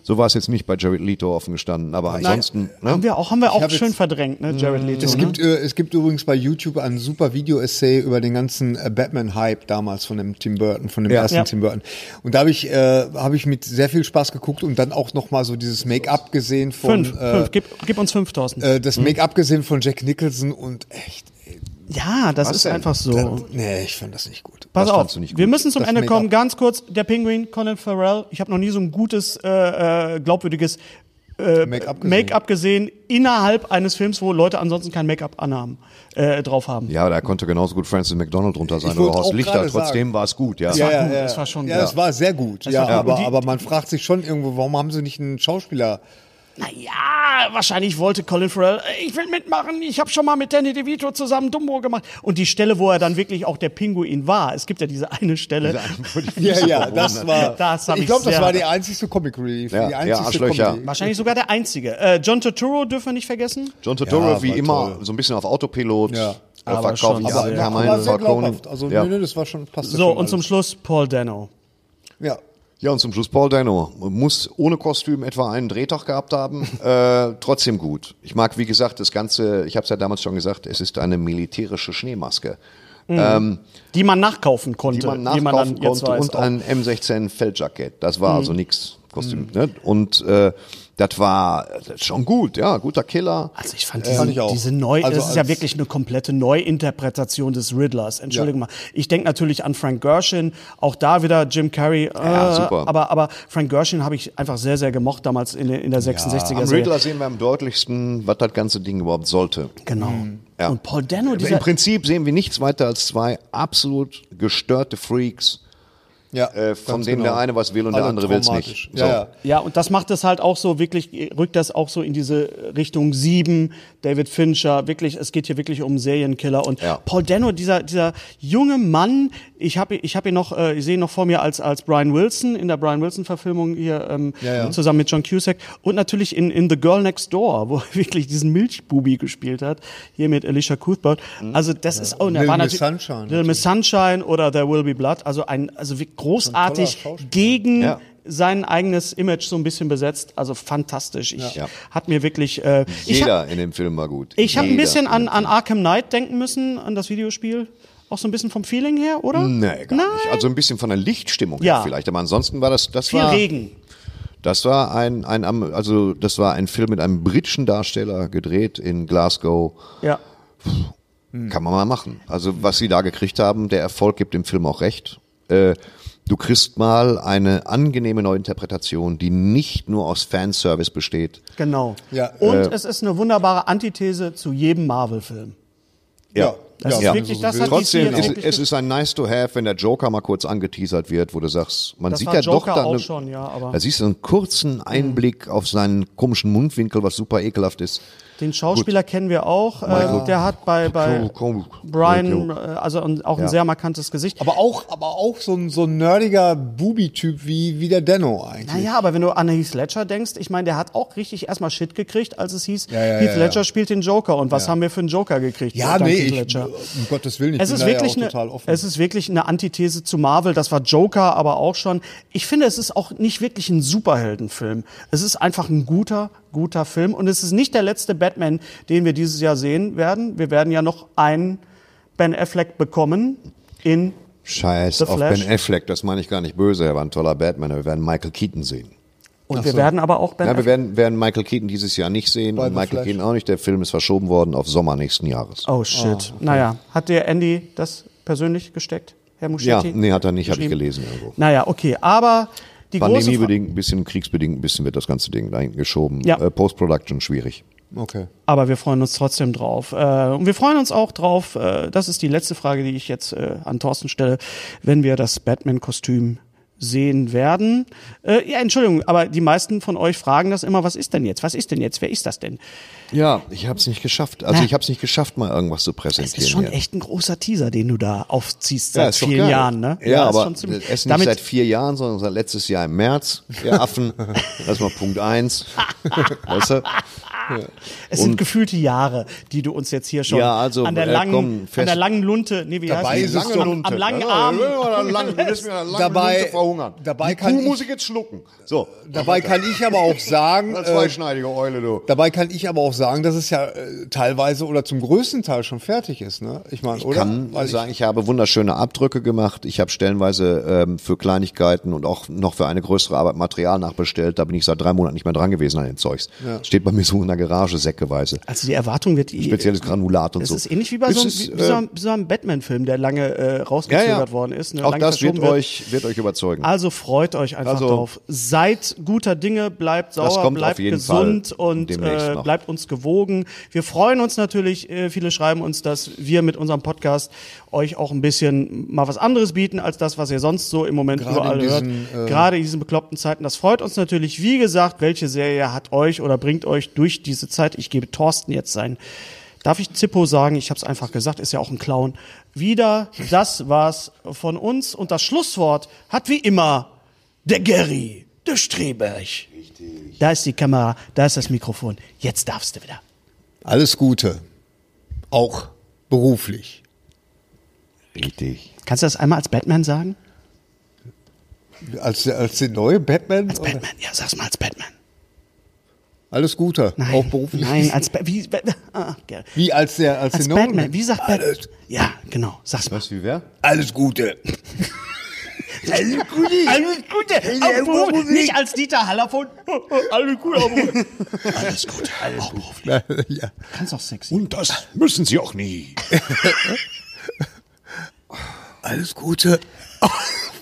so war es jetzt nicht bei Jared Leto offen gestanden, aber ansonsten, haben ne? wir auch, haben wir auch hab schön verdrängt, ne, Jared Leto. Es ne? gibt, äh, es gibt übrigens bei YouTube ein super Video-Essay über den ganzen äh, Batman-Hype damals von dem Tim Burton, von dem Ja. ersten Ja. Tim Burton. Und da habe ich, äh, habe ich mit sehr viel Spaß geguckt und dann auch noch mal so dieses Make-up gesehen von, fünf, äh, fünf. Gib, gib uns 5000. äh, das Make-up gesehen von Jack Nicholson und echt, ja, das Was ist denn? einfach so. nee, ich fand das nicht gut. Pass Was auf, nicht wir gut? müssen zum Das Ende kommen. Ganz kurz, der Pinguin, Colin Farrell. Ich habe noch nie so ein gutes, äh, äh, glaubwürdiges Make-up gesehen. Make-up gesehen innerhalb eines Films, wo Leute ansonsten kein Make-up anhaben, äh, drauf haben. Ja, da konnte genauso gut Francis McDonald drunter sein oder Horst Lichter. Trotzdem war es gut, ja. war gut, das war schon ja, das war sehr gut. Ja, aber, die- aber man fragt sich schon irgendwo, warum haben sie nicht einen Schauspieler? Naja, wahrscheinlich wollte Colin Farrell, äh, ich will mitmachen, ich habe schon mal mit Danny DeVito zusammen Dumbo gemacht. Und die Stelle, wo er dann wirklich auch der Pinguin war, es gibt ja diese eine Stelle, Ja, ja, das war. Das ich ich glaube, das war die einzigste Comic Relief. Ja, die ja, einzigste Arschlöcher. Comedy. wahrscheinlich sogar der einzige. Äh, John Turturro dürfen wir nicht vergessen. John Turturro Ja, wie immer toll. so ein bisschen auf Autopilot Ja. äh, Aber verkauft. schon Ja, sehr- Aber, Carmine aber sehr glaubhaft. Also, ja. nee, nee, das war schon, passt So, schon und zum alles. Schluss Paul Dano. Ja. Ja, und zum Schluss Paul Dano. Muss ohne Kostüm etwa einen Drehtag gehabt haben. äh, trotzdem gut. Ich mag, wie gesagt, das Ganze, ich habe es ja damals schon gesagt, es ist eine militärische Schneemaske. Ähm, Die man nachkaufen konnte. die man nachkaufen dann jetzt konnte und auch. ein M16 Feldjackett. Das war also nix Kostüm. Ne? Und äh, das war schon gut, ja, guter Killer. Also ich fand diese, ich auch. diese neu, Also das ist ja wirklich eine komplette Neuinterpretation des Riddlers. Entschuldigung mal. Ich denke natürlich an Frank Gershon, auch da wieder Jim Carrey. Äh, Ja, super. Aber, aber Frank Gershon habe ich einfach sehr, sehr gemocht damals in, der- in der 66er Am Serie. Riddler sehen wir am deutlichsten, was das ganze Ding überhaupt sollte. Genau. Ja. Und Paul Dano, Im Prinzip sehen wir nichts weiter als zwei absolut gestörte Freaks, Ja, äh, von denen genau. der eine was will und der Alle andere will's traumatisch. nicht. Ja, So. ja. Ja, und das macht es halt auch so wirklich, rückt das auch so in diese Richtung sieben, David Fincher, wirklich, es geht hier wirklich um Serienkiller und Ja. Paul Dano, dieser, dieser junge Mann, ich habe ich hab ihn noch, äh, ich sehe ihn noch vor mir als, als Brian Wilson in der Brian Wilson-Verfilmung hier ähm, Ja, ja. zusammen mit John Cusack und natürlich in, in The Girl Next Door, wo er wirklich diesen Milchbubi gespielt hat, hier mit Alicia Cuthbert. Also das ist, oh, und er Little war Miss Sunshine Little Miss Sunshine oder There Will Be Blood, also ein, also wie großartig gegen Ja. sein eigenes Image so ein bisschen besetzt. Also fantastisch. Ich Ja. hat mir wirklich. Äh, ich Jeder habe in dem Film war gut. ich hab ein bisschen an, an Arkham Knight denken müssen, an das Videospiel. Auch so ein bisschen vom Feeling her, oder? Nee, gar nicht. Also ein bisschen von der Lichtstimmung Ja. her vielleicht, aber ansonsten war das, das Viel war, Regen. das war ein, ein, also das war ein Film mit einem britischen Darsteller gedreht in Glasgow. Ja. Kann man mal machen. Also was sie da gekriegt haben, der Erfolg gibt dem Film auch recht. Äh, du kriegst mal eine angenehme Neuinterpretation, die nicht nur aus Fanservice besteht. Genau. Ja, Und äh, es ist eine wunderbare Antithese zu jedem Marvel-Film. Ja, Das ist ja, wirklich- so das hat Trotzdem, jetzt es, wirklich es ist ein nice to have, wenn der Joker mal kurz angeteasert wird, wo du sagst, man Das sieht ja Joker doch da auch eine, schon, ja, aber- da siehst du einen kurzen Einblick auf seinen komischen Mundwinkel, was super ekelhaft ist. Den Schauspieler kennen wir auch. Ähm, der hat bei, bei. Brian, äh, also auch ein Ja. sehr markantes Gesicht. Aber auch, aber auch so ein, so ein nerdiger Bubi-Typ wie, wie der Denno eigentlich. Naja, aber wenn du an Heath Ledger denkst, ich meine, der hat auch richtig erstmal Shit gekriegt, als es hieß, Ja, ja, Heath Ledger ja. spielt den Joker. Und was haben wir für einen Joker gekriegt? Ja, nee, Heath ich, um Gottes Willen, ich Es bin ist, da ja wirklich auch eine, total offen. es ist wirklich eine Antithese zu Marvel. Das war Joker, aber auch schon. Ich finde, es ist auch nicht wirklich ein Superheldenfilm. Es ist einfach ein guter, guter Film. Und es ist nicht der letzte Batman, den wir dieses Jahr sehen werden. Wir werden ja noch einen Ben Affleck bekommen in Scheiß The auf Flash. Ben Affleck, das meine ich gar nicht böse, er war ein toller Batman, wir werden Michael Keaton sehen. und wir werden aber auch Ben Ja, wir werden, werden Michael Keaton dieses Jahr nicht sehen Bei und The Michael Flash. Keaton auch nicht. Der Film ist verschoben worden auf Sommer nächsten Jahres. Oh shit. Naja, hat dir Andy das persönlich gesteckt, Herr ja, Muschetti? nee, hat er nicht, habe ich gelesen irgendwo. Naja, okay, aber die Pandemiebedingt, ein bisschen kriegsbedingt, ein bisschen wird das ganze Ding da hinten geschoben. Ja. Äh, Post-Production schwierig. okay. Aber wir freuen uns trotzdem drauf. Äh, und wir freuen uns auch drauf, äh, das ist die letzte Frage, die ich jetzt äh, an Thorsten stelle, wenn wir das Batman-Kostüm sehen werden. Äh, ja, Entschuldigung, aber die meisten von euch fragen das immer, was ist denn jetzt? Was ist denn jetzt? Wer ist das denn? Ja, ich habe es nicht geschafft. Also Na. ich habe es nicht geschafft, mal irgendwas zu Das präsentieren. ist schon hier. echt ein großer Teaser, den du da aufziehst Ja, seit doch vielen. Jahren, ne? Ja, ist aber es ist nicht seit vier Jahren, sondern seit letztes Jahr im März, ihr Affen. das ist mal Punkt eins. weißt du? Es sind gefühlte Jahre, die du uns jetzt hier schon Ja, also, an, der äh, langen, komm, an der langen Lunte, nee, wie Dabei heißt das? es am, langen Ja, Arm. lang, lange Dabei- Lunte verhungern. dabei Die kann Kuh ich- muss ich jetzt schlucken. So, Dabei kann ich aber auch sagen, eine äh, zweischneidige Eule, du. dabei kann ich aber auch sagen, dass es ja äh, teilweise oder zum größten Teil schon fertig ist, ne? Ich meine, oder? kann Weil ich- sagen, ich habe wunderschöne Abdrücke gemacht. Ich habe stellenweise ähm, für Kleinigkeiten und auch noch für eine größere Arbeit Material nachbestellt. Da bin ich seit drei Monaten nicht mehr dran gewesen an den Zeugs. Steht bei mir so in der meiner Garage säckeweise. Also die Erwartung wird Spezielles Granulat und es so. ist ähnlich wie bei Es so, einem- ist, wie, wie so äh, einem, so einem Batman-Film, der lange äh, rausgezögert worden ist. Ne, Auch das wird verschoben euch, wird euch überzeugen. Also freut euch einfach Also- drauf. Seid guter Dinge, bleibt sauer, bleibt gesund Fall und äh, bleibt uns gewogen. Wir freuen uns natürlich, äh, viele schreiben uns, dass wir mit unserem Podcast euch auch ein bisschen mal was anderes bieten, als das, was ihr sonst so im Moment Gerade überall in hört. diesen, äh, Gerade in diesen bekloppten Zeiten. Das freut uns natürlich. Wie gesagt, welche Serie hat euch oder bringt euch durch diese Zeit? Ich gebe Thorsten jetzt sein. Darf ich Zippo sagen? Ich habe es einfach gesagt, ist ja auch ein Clown. Wieder, das war's von uns. Und das Schlusswort hat wie immer der Gary, der Streberg. Da ist die Kamera, da ist das Mikrofon. Jetzt darfst du wieder. Alles Gute. Auch beruflich. Richtig. Kannst du das einmal als Batman sagen? Als, der- als der neue Batman? Als Batman, ja, sag's mal als Batman. Alles Gute. Nein, Auch beruflich. nein, als ba wie, ah. Wie als der, als, als Batman. Wie sagt Batman? Alles, Ja, genau. Sag's mal. Was wie wer? alles Gute. Alles Gute. Alles Gute. Auch beruflich. Nicht als Dieter Hallervon. Alles Gute. auch beruflich. Alles Gute. Auch beruflich. ja. Kannst doch sexy. Und das müssen sie auch nie. Alles Gute. Auch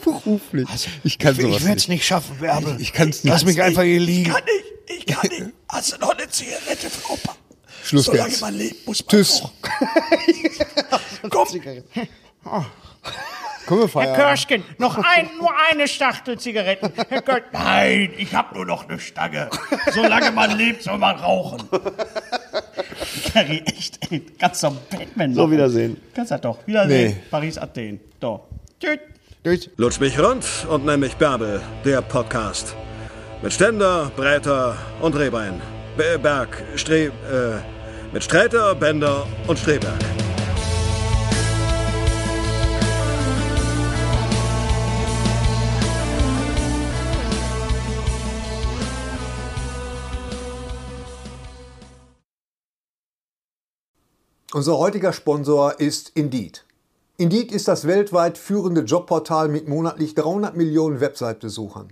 beruflich. ich kann sowas ich werde es nicht. nicht schaffen, Bärbel. Ich kann's nicht. Lass mich einfach hier liegen. Kann ich. Ich kann nicht. Hast du noch eine Zigarette für Opa? Schluss Solange jetzt. man lebt, muss man Tschüss. rauchen. Komm. Komm, wir Herr. Körschken, noch ein, nur eine Schachtel Zigaretten. Herr Körschken, nein, ich habe nur noch eine Stange. Solange man lebt, soll man rauchen. Gary, echt, ey, kannst doch Batman So, machen. Wiedersehen. Kannst du doch. Wiedersehen. Nee. Paris, Athen. Doch. Tschüss. Tschüss. Lutsch mich rund und nenn mich Bärbel, der Podcast. Mit Ständer, Breiter und Rehbein. Be- Berg, Stre... Äh, mit Streiter, Bender und Streberg. Unser heutiger Sponsor ist Indeed. Indeed ist das weltweit führende Jobportal mit monatlich 300 Millionen Website-Besuchern.